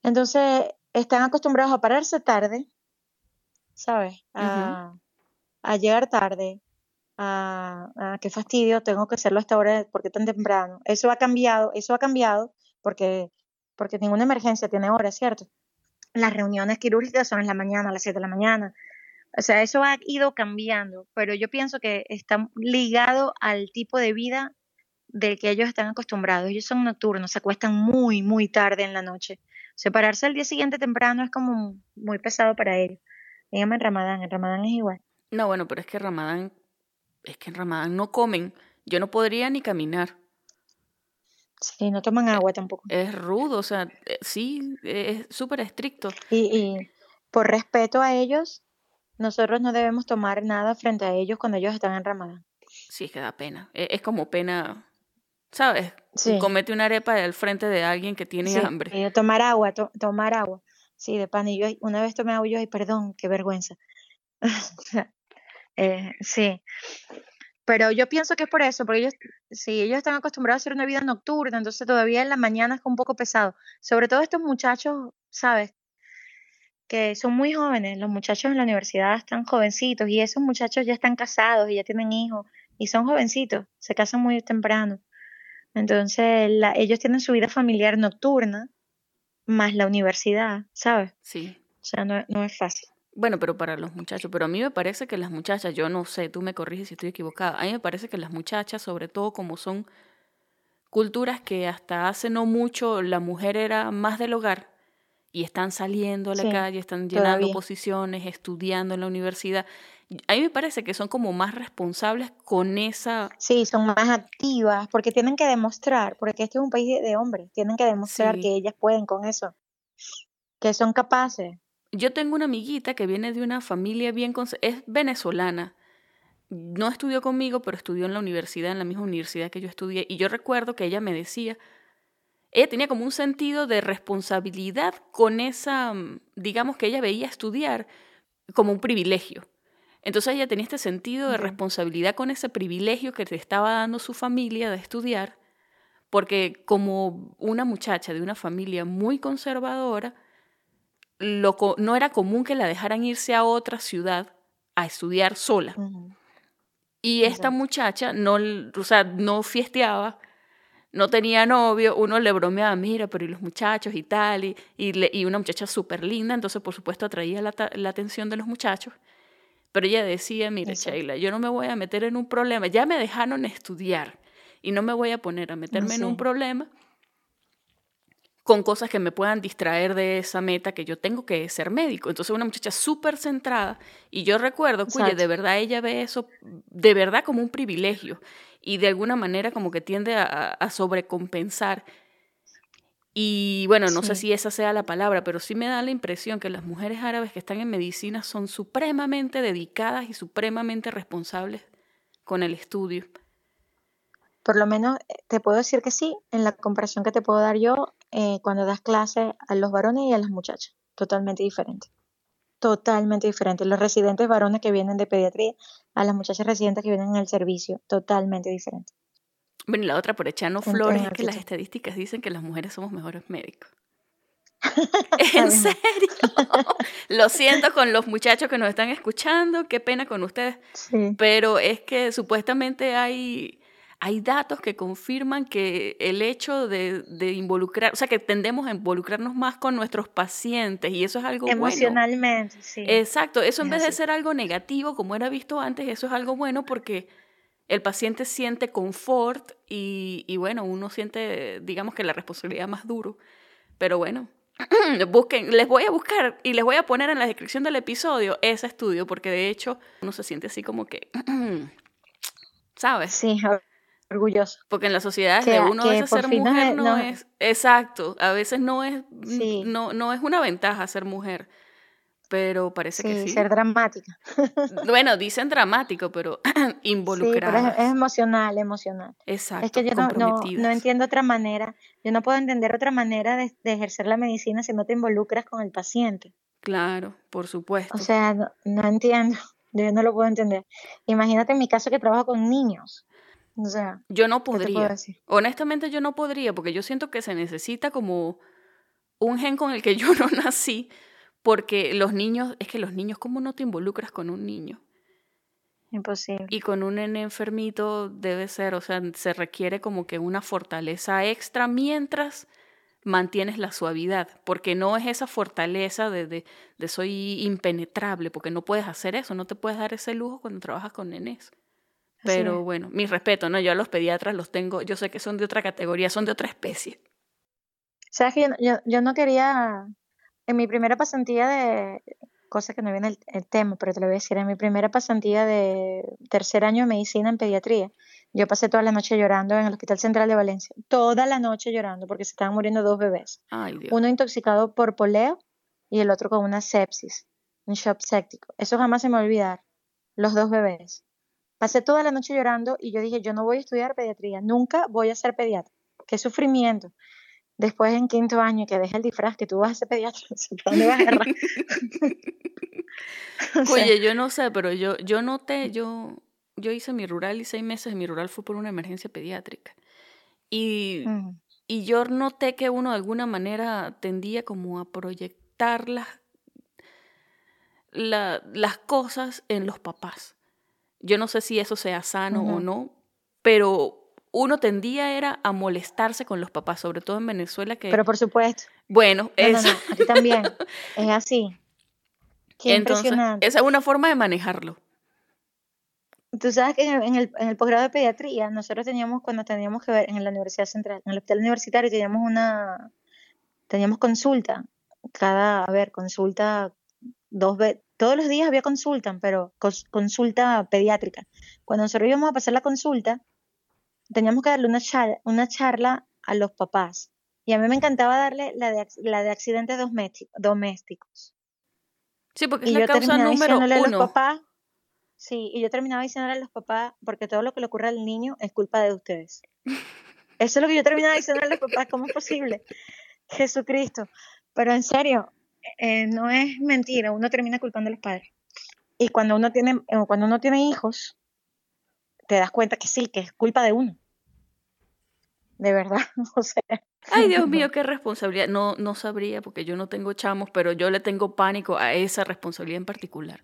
Entonces, están acostumbrados a pararse tarde, ¿sabes? A, llegar tarde, a, a, qué fastidio, tengo que hacerlo a esta hora porque tan temprano. Eso ha cambiado, eso ha cambiado porque porque ninguna emergencia tiene horas, ¿cierto? Las reuniones quirúrgicas son en la mañana, a las 7 de la mañana. O sea, eso ha ido cambiando, pero yo pienso que está ligado al tipo de vida del que ellos están acostumbrados. Ellos son nocturnos, se acuestan muy, muy tarde en la noche. Separarse al día siguiente temprano es como muy pesado para ellos. Dígame en Ramadán, en Ramadán es igual. No, bueno, pero es que Ramadán, es que en Ramadán no comen. Yo no podría ni caminar. Sí, no toman agua tampoco. Es rudo, o sea, eh, sí, es súper estricto. Y, por respeto a ellos, nosotros no debemos tomar nada frente a ellos cuando ellos están en Ramadán. Sí, es que da pena. E, es, como pena, ¿sabes? Sí. Comete una arepa al frente de alguien que tiene hambre. tomar agua, tomar agua. Sí, de pan. Y yo una vez tomé agua y yo, ay, perdón, qué vergüenza. eh, sí. Pero yo pienso que es por eso, porque ellos, si ellos están acostumbrados a hacer una vida nocturna, entonces todavía en la mañana es un poco pesado. Sobre todo estos muchachos, ¿sabes? Que son muy jóvenes, los muchachos en la universidad están jovencitos y esos muchachos ya están casados y ya tienen hijos y son jovencitos, se casan muy temprano. Entonces ellos tienen su vida familiar nocturna más la universidad, ¿sabes? Sí. O sea, no, no es fácil. Bueno, pero para los muchachos, pero a mí me parece que las muchachas, yo no sé, tú me corriges si estoy equivocada, a mí me parece que las muchachas, sobre todo como son culturas que hasta hace no mucho la mujer era más del hogar y están saliendo a la calle, están llenando posiciones, estudiando en la universidad, a mí me parece que son como más responsables con esa... Sí, son más activas porque tienen que demostrar, porque este es un país de hombres, tienen que demostrar que ellas pueden con eso, que son capaces. Yo tengo una amiguita que viene de una familia bien... es venezolana. No estudió conmigo, pero estudió en la universidad, en la misma universidad que yo estudié. Y yo recuerdo que ella me decía, ella tenía como un sentido de responsabilidad con esa, mm, digamos que ella veía estudiar como un privilegio. Entonces ella tenía este sentido de responsabilidad con ese privilegio que te estaba dando su familia de estudiar, porque como una muchacha de una familia muy conservadora, no era común que la dejaran irse a otra ciudad a estudiar sola. Y esta muchacha no, o sea, no fiesteaba, no tenía novio, uno le bromeaba, mira, pero y los muchachos y tal, y, y, una muchacha súper linda, entonces por supuesto atraía la, atención de los muchachos. Pero ella decía, mira, Sheila, yo no me voy a meter en un problema, ya me dejaron estudiar y no me voy a poner a meterme en un problema con cosas que me puedan distraer de esa meta que yo tengo que ser médico. Entonces una muchacha súper centrada y yo recuerdo, cuye, de verdad ella ve eso de verdad como un privilegio y de alguna manera como que tiende a, sobrecompensar. Y bueno, no sé si esa sea la palabra, pero sí me da la impresión que las mujeres árabes que están en medicina son supremamente dedicadas y supremamente responsables con el estudio. Por lo menos eh, te puedo decir que sí, en la comparación que te puedo dar yo, eh, cuando das clases a los varones y a las muchachas. Totalmente diferente. Totalmente diferente. Los residentes varones que vienen de pediatría a las muchachas residentes que vienen en el servicio. Totalmente diferente. Bueno, la otra por echando flores es que las estadísticas dicen que las mujeres somos mejores médicos. ¿En serio? Lo siento con los muchachos que nos están escuchando, qué pena con ustedes. Pero es que supuestamente hay hay datos que confirman que el hecho de, involucrar, o sea, que tendemos a involucrarnos más con nuestros pacientes y eso es algo Emocionalmente, sí. Exacto, eso en vez de ser algo negativo como era visto antes, eso es algo bueno porque el paciente siente confort y, y bueno, uno siente, digamos que la responsabilidad más duro. Pero bueno, busquen, les voy a buscar y les voy a poner en la descripción del episodio ese estudio porque de hecho uno se siente así como que, ¿sabes? Sí, orgulloso. Porque en la sociedad de uno a veces ser mujer no, es exacto, a veces no es no, no es una ventaja ser mujer. Pero parece que sí. ser dramática. bueno, dicen dramático, pero involucrada. Sí, es, emocional, emocional. Exacto. Es que yo no, no, entiendo otra manera, yo no puedo entender otra manera de, ejercer la medicina si no te involucras con el paciente. Claro, por supuesto. O sea, no, no entiendo, yo no lo puedo entender. Imagínate en mi caso que trabajo con niños. O sea, yo no podría. Honestamente, yo no podría, porque yo siento que se necesita como un gen con el que yo no nací, porque los niños, es que los niños, ¿cómo no te involucras con un niño? Imposible. Y con un nene enfermito debe ser, o sea, se requiere como que una fortaleza extra mientras mantienes la suavidad, porque no es esa fortaleza de, de, de soy impenetrable, porque no puedes hacer eso, no te puedes dar ese lujo cuando trabajas con nenes. Pero bueno, mi respeto, ¿no? Yo a los pediatras los tengo, yo sé que son de otra categoría, son de otra especie. Sabes que yo, yo, no quería, en mi primera pasantía de, cosa que no viene el, el, tema, pero te lo voy a decir, en mi primera pasantía de tercer año de medicina en pediatría, yo pasé toda la noche llorando en el Hospital Central de Valencia, toda la noche llorando porque se estaban muriendo dos bebés. Uno intoxicado por poleo y el otro con una sepsis, un shock séptico. Eso jamás se me va a olvidar, los dos bebés. Pasé toda la noche llorando y yo dije, yo no voy a estudiar pediatría, nunca voy a ser pediatra. Qué sufrimiento. Después en quinto año que deja el disfraz que tú vas a ser pediatra, ¿dónde vas a Oye, yo no sé, pero yo, yo noté, yo, yo hice mi rural y seis meses de mi rural fue por una emergencia pediátrica. Y, y yo noté que uno de alguna manera tendía como a proyectar las, las cosas en los papás. Yo no sé si eso sea sano o no, pero uno tendía era a molestarse con los papás, sobre todo en Venezuela que... Pero por supuesto. Bueno, es... No, a ti también. es así. Qué Entonces, esa es una forma de manejarlo. Tú sabes que en el, en el posgrado de pediatría, nosotros teníamos, cuando teníamos que ver en la Universidad Central, en el hospital universitario, teníamos una, teníamos consulta, cada, a ver, consulta dos veces, todos los días había consulta, pero consulta pediátrica. Cuando nosotros íbamos a pasar la consulta, teníamos que darle una charla, una charla a los papás. Y a mí me encantaba darle la de, la de accidentes domésticos. Sí, porque es la causa número uno. A los papás, sí, y yo terminaba diciéndole a los papás, porque todo lo que le ocurre al niño es culpa de ustedes. Eso es lo que yo terminaba diciendo a los papás, ¿cómo es posible? Jesucristo. Pero en serio, eh, no es mentira, uno termina culpando a los padres. Y cuando uno tiene, eh, cuando uno tiene hijos, te das cuenta que sí, que es culpa de uno. De verdad, o sea. Ay, Dios mío, qué responsabilidad. No, no sabría porque yo no tengo chamos, pero yo le tengo pánico a esa responsabilidad en particular.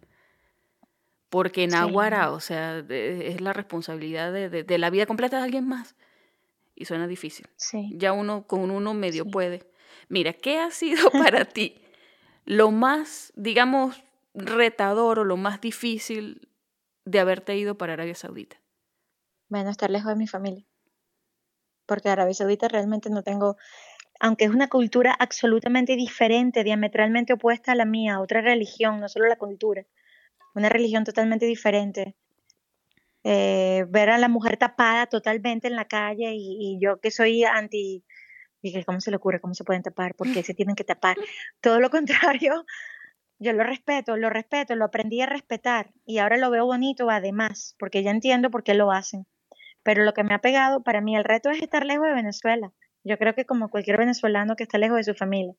Porque en Aguara, o sea, es la responsabilidad de, de, la vida completa de alguien más. Y suena difícil. Sí. Ya uno con uno medio puede. Mira, ¿qué ha sido para ti lo más, digamos, retador o lo más difícil de haberte ido para Arabia Saudita? Bueno, estar lejos de mi familia. Porque Arabia Saudita realmente no tengo... aunque es una cultura absolutamente diferente, diametralmente opuesta a la mía, otra religión, no solo la cultura, una religión totalmente diferente. Eh, ver a la mujer tapada totalmente en la calle y, yo que soy anti, dije, ¿cómo se le ocurre? ¿Cómo se pueden tapar? ¿Por qué se tienen que tapar? Todo lo contrario, yo lo respeto, lo respeto, lo aprendí a respetar y ahora lo veo bonito además, porque ya entiendo por qué lo hacen. Pero lo que me ha pegado, para mí el reto es estar lejos de Venezuela. Yo creo que como cualquier venezolano que está lejos de su familia.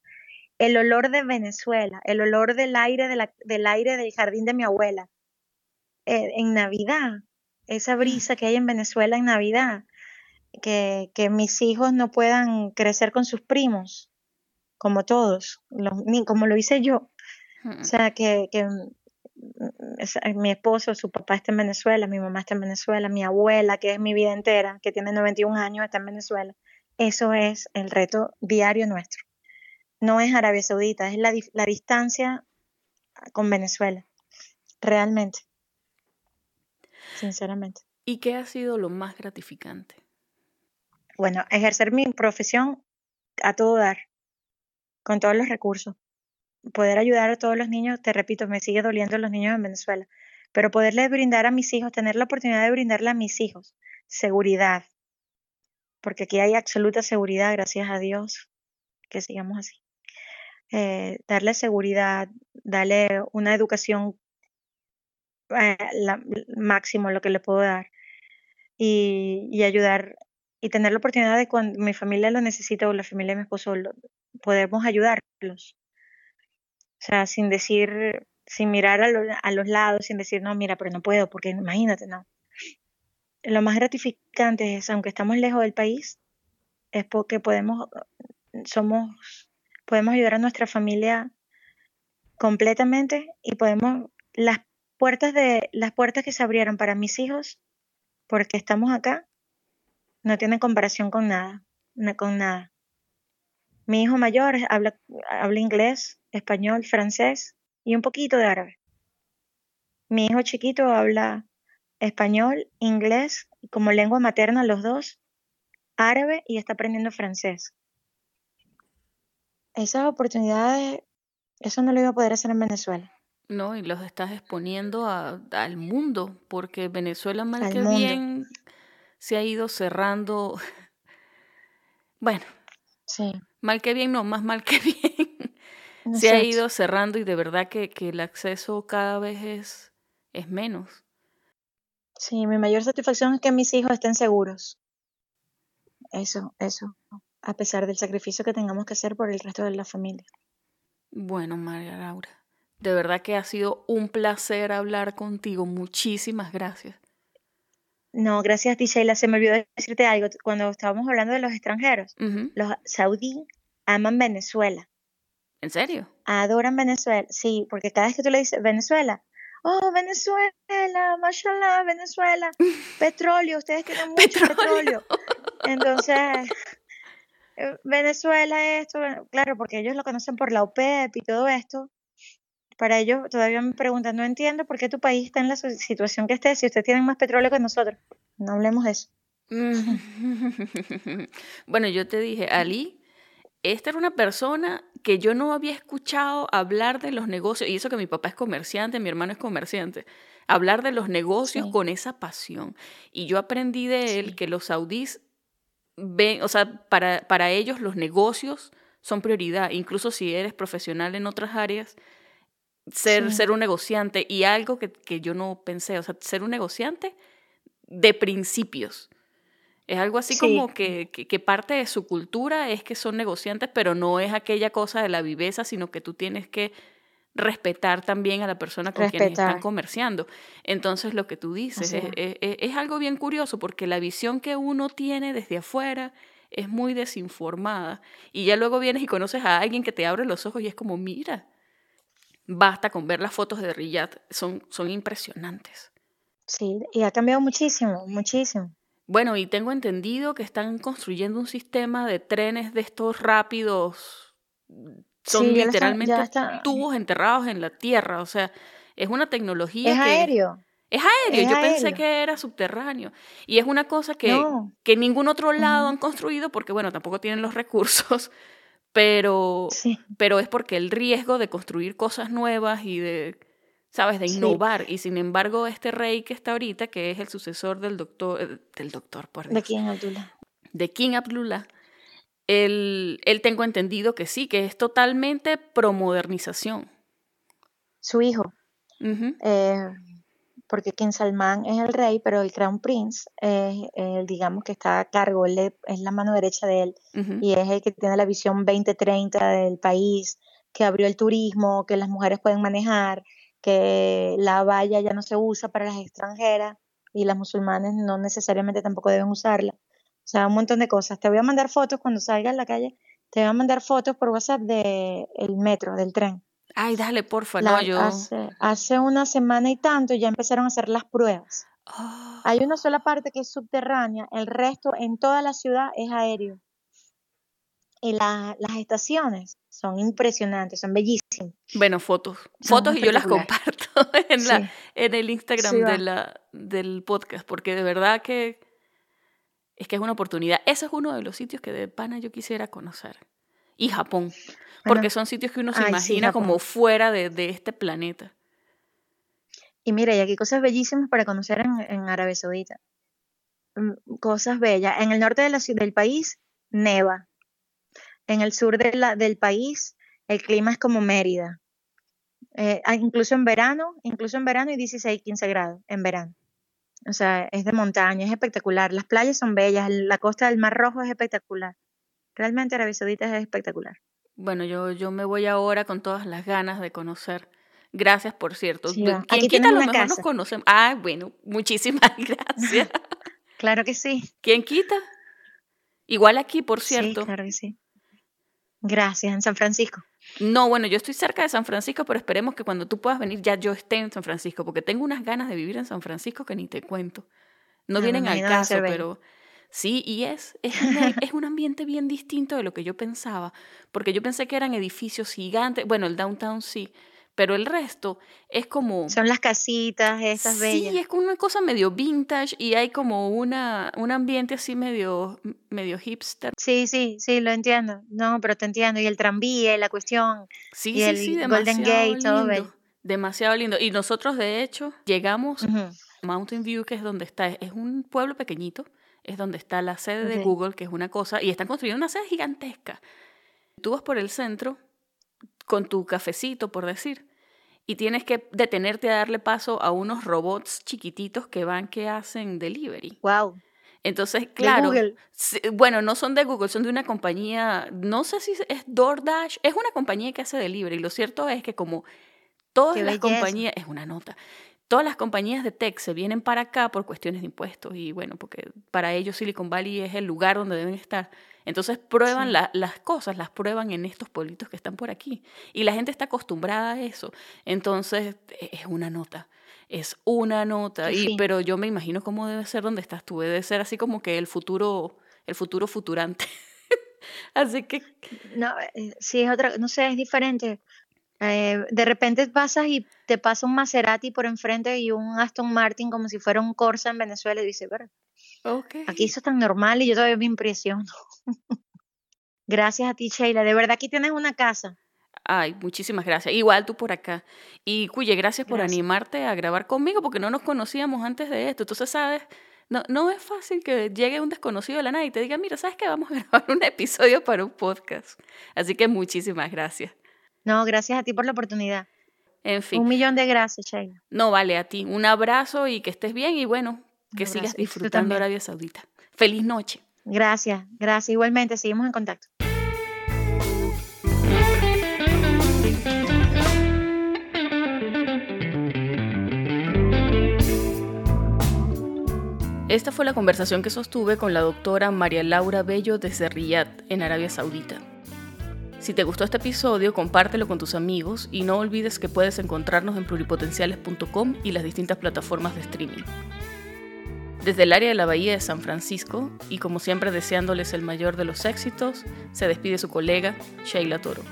El olor de Venezuela, el olor del aire, del aire del jardín de mi abuela. Eh, en Navidad, esa brisa que hay en Venezuela en Navidad, que, que mis hijos no puedan crecer con sus primos, como todos, como lo hice yo. O sea, que, que mi esposo, su papá está en Venezuela, mi mamá está en Venezuela, mi abuela, que es mi vida entera, que tiene 91 años, está en Venezuela. Eso es el reto diario nuestro. No es Arabia Saudita, es la, la distancia con Venezuela, realmente, sinceramente. ¿Y qué ha sido lo más gratificante? Bueno, ejercer mi profesión a todo dar, con todos los recursos poder ayudar a todos los niños, te repito, me sigue doliendo los niños en Venezuela, pero poderle brindar a mis hijos, tener la oportunidad de brindarle a mis hijos seguridad, porque aquí hay absoluta seguridad, gracias a Dios, que sigamos así. Eh, darle seguridad, darle una educación eh, máximo lo que le puedo dar y, ayudar y tener la oportunidad de cuando mi familia lo necesita o la familia de mi esposo, lo, podemos ayudarlos o sea, sin decir, sin mirar a, los lados, sin decir, no, mira, pero no puedo, porque imagínate, no. Lo más gratificante es, aunque estamos lejos del país, es porque podemos, somos, podemos ayudar a nuestra familia completamente y podemos, las puertas de, las puertas que se abrieron para mis hijos, porque estamos acá, no tienen comparación con nada, con nada. Mi hijo mayor habla, habla inglés, español, francés y un poquito de árabe. Mi hijo chiquito habla español, inglés como lengua materna los dos, árabe y está aprendiendo francés. Esas oportunidades, eso no lo iba a poder hacer en Venezuela. No, y los estás exponiendo al mundo, porque Venezuela mal que bien se ha ido cerrando. Bueno, sí. mal que bien, no, más mal que bien se ha ido cerrando y de verdad que, el acceso cada vez es, es menos. Sí, mi mayor satisfacción es que mis hijos estén seguros. Eso, eso, a pesar del sacrificio que tengamos que hacer por el resto de la familia. Bueno, María Laura, de verdad que ha sido un placer hablar contigo. Muchísimas gracias. No, gracias a ti, Sheila. Se me olvidó decirte algo. Cuando estábamos hablando de los extranjeros, los saudí aman Venezuela. ¿En serio? Adoran Venezuela, sí, porque cada vez que tú le dices Venezuela, oh, Venezuela, mashallah, Venezuela, petróleo, ustedes tienen mucho petróleo. Entonces, eh, Venezuela, esto, claro, porque ellos lo conocen por la OPEP y todo esto. Para ellos todavía me preguntan, no entiendo por qué tu país está en la situación que esté, si ustedes tienen más petróleo que nosotros. No hablemos de eso. bueno, yo te dije, Ali esta era una persona que yo no había escuchado hablar de los negocios, y eso que mi papá es comerciante, mi hermano es comerciante, hablar de los negocios con esa pasión. Y yo aprendí de él que los saudíes ven, o sea, para, para ellos los negocios son prioridad, incluso si eres profesional en otras áreas, ser, ser un negociante y algo que, que yo no pensé, o sea, ser un negociante de principios. Es algo así como que, que, parte de su cultura es que son negociantes, pero no es aquella cosa de la viveza, sino que tú tienes que respetar también a la persona con quien están comerciando. Entonces, lo que tú dices es, es, algo bien curioso, porque la visión que uno tiene desde afuera es muy desinformada. Y ya luego vienes y conoces a alguien que te abre los ojos y es como, mira, basta con ver las fotos de Riyadh, son, son impresionantes. Sí, y ha cambiado muchísimo, muchísimo. Bueno, y tengo entendido que están construyendo un sistema de trenes de estos rápidos. Son literalmente tubos enterrados en la tierra. O sea, es una tecnología. Es aéreo. Es aéreo, yo pensé que era subterráneo. Y es una cosa que, que en ningún otro lado han construido porque, bueno, tampoco tienen los recursos, pero, pero es porque el riesgo de construir cosas nuevas y de, ¿sabes?, de innovar. Y sin embargo, este rey que está ahorita, que es el sucesor del doctor, eh, del doctor, por De King Abdullah. De King Abdullah. Él, él tengo entendido que sí, que es totalmente promodernización. Su hijo porque King Salman es el rey, pero el Crown Prince es el, digamos, que está a cargo, él es la mano derecha de él y es el que tiene la visión 2030 del país, que abrió el turismo, que las mujeres pueden manejar, que la valla ya no se usa para las extranjeras y las musulmanes no necesariamente tampoco deben usarla. O sea, un montón de cosas. Te voy a mandar fotos cuando salga a la calle, te voy a mandar fotos por WhatsApp del metro, del tren. Ay, dale, porfa, no, yo. Hace, una semana y tanto ya empezaron a hacer las pruebas. Hay una sola parte que es subterránea, el resto en toda la ciudad es aéreo. Y las estaciones son impresionantes, son bellísimas. Bueno, fotos. fotos y yo las comparto en, la, en el Instagram de la, del podcast, porque de verdad que es que es una oportunidad. Ese es uno de los sitios que de pana yo quisiera conocer. Y Japón porque son sitios que uno se imagina como fuera de, este planeta. Y mira, y aquí cosas bellísimas para conocer en, Arabia Saudita. Mm, cosas bellas. En el norte de la, del país, neva. En el sur de la, del país, el clima es como Mérida. Eh, ah, incluso en verano, incluso en verano hay 16, 15 grados en verano. O sea, es de montaña, es espectacular. Las playas son bellas, la costa del Mar Rojo es espectacular. Realmente Arabia Saudita es espectacular. Bueno, yo, yo me voy ahora con todas las ganas de conocer. Gracias, por cierto. ¿Quién quita a lo mejor nos conocemos? Ah, bueno, muchísimas gracias. claro que sí. ¿Quién quita? Igual aquí, por cierto. Sí, claro que sí. Gracias, en San Francisco. No, bueno, yo estoy cerca de San Francisco, pero esperemos que cuando tú puedas venir ya yo esté en San Francisco, porque tengo unas ganas de vivir en San Francisco que ni te cuento. No, vienen al caso, pero Sí, y es, es, es, un ambiente bien distinto de lo que yo pensaba, porque yo pensé que eran edificios gigantes, bueno, el downtown sí, pero el resto es como... Son las casitas, esas bellas. Sí, es como una cosa medio vintage y hay como una, un ambiente así medio, medio hipster. Sí, sí, sí, lo entiendo. No, pero te entiendo. Y el tranvía y la cuestión. Sí, y sí, el Golden Gate, todo bello. Demasiado lindo. Y nosotros, de hecho, llegamos a Mountain View, que es donde está. Es un pueblo pequeñito es donde está la sede de Google, que es una cosa, y están construyendo una sede gigantesca. Tú vas por el centro con tu cafecito, por decir, y tienes que detenerte a darle paso a unos robots chiquititos que van que hacen delivery. Wow. Entonces, claro, bueno, no son de Google, son de una compañía, no sé si es DoorDash, es una compañía que hace delivery. Lo cierto es que como todas las compañías, es una nota, todas las compañías de tech se vienen para acá por cuestiones de impuestos y bueno, porque para ellos Silicon Valley es el lugar donde deben estar. Entonces prueban las cosas, las prueban en estos pueblitos que están por aquí. Y la gente está acostumbrada a eso. Entonces e, es una nota. Es una nota. Y, pero yo me imagino cómo debe ser donde estás tú. Debe ser así como que el futuro, el futuro futurante. así que... No, eh, sí, es otra, no sé, es diferente. Eh, de repente pasas y te pasa un Maserati por enfrente y un Aston Martin como si fuera un Corsa en Venezuela y dices, pero aquí eso es tan normal y yo todavía me impresiono. gracias a ti, Sheila. De verdad aquí tienes una casa. Ay, muchísimas gracias. Igual tú por acá. Y Cuye, gracias, por animarte a grabar conmigo porque no nos conocíamos antes de esto. Entonces, sabes, no, no es fácil que llegue un desconocido de la nada y te diga, mira, ¿sabes qué? Vamos a grabar un episodio para un podcast. Así que muchísimas gracias. No, gracias a ti por la oportunidad. En fin. Un millón de gracias, Sheila. No, vale, a ti. Un abrazo y que estés bien y bueno, que sigas disfrutando Arabia Saudita. Feliz noche. Gracias, gracias. Igualmente, seguimos en contacto. Esta fue la conversación que sostuve con la doctora María Laura Bello desde Riyadh, en Arabia Saudita. Si te gustó este episodio, compártelo con tus amigos y no olvides que puedes encontrarnos en pluripotenciales.com y las distintas plataformas de streaming. Desde el área de la Bahía de San Francisco, y como siempre deseándoles el mayor de los éxitos, se despide su colega Sheila Toro.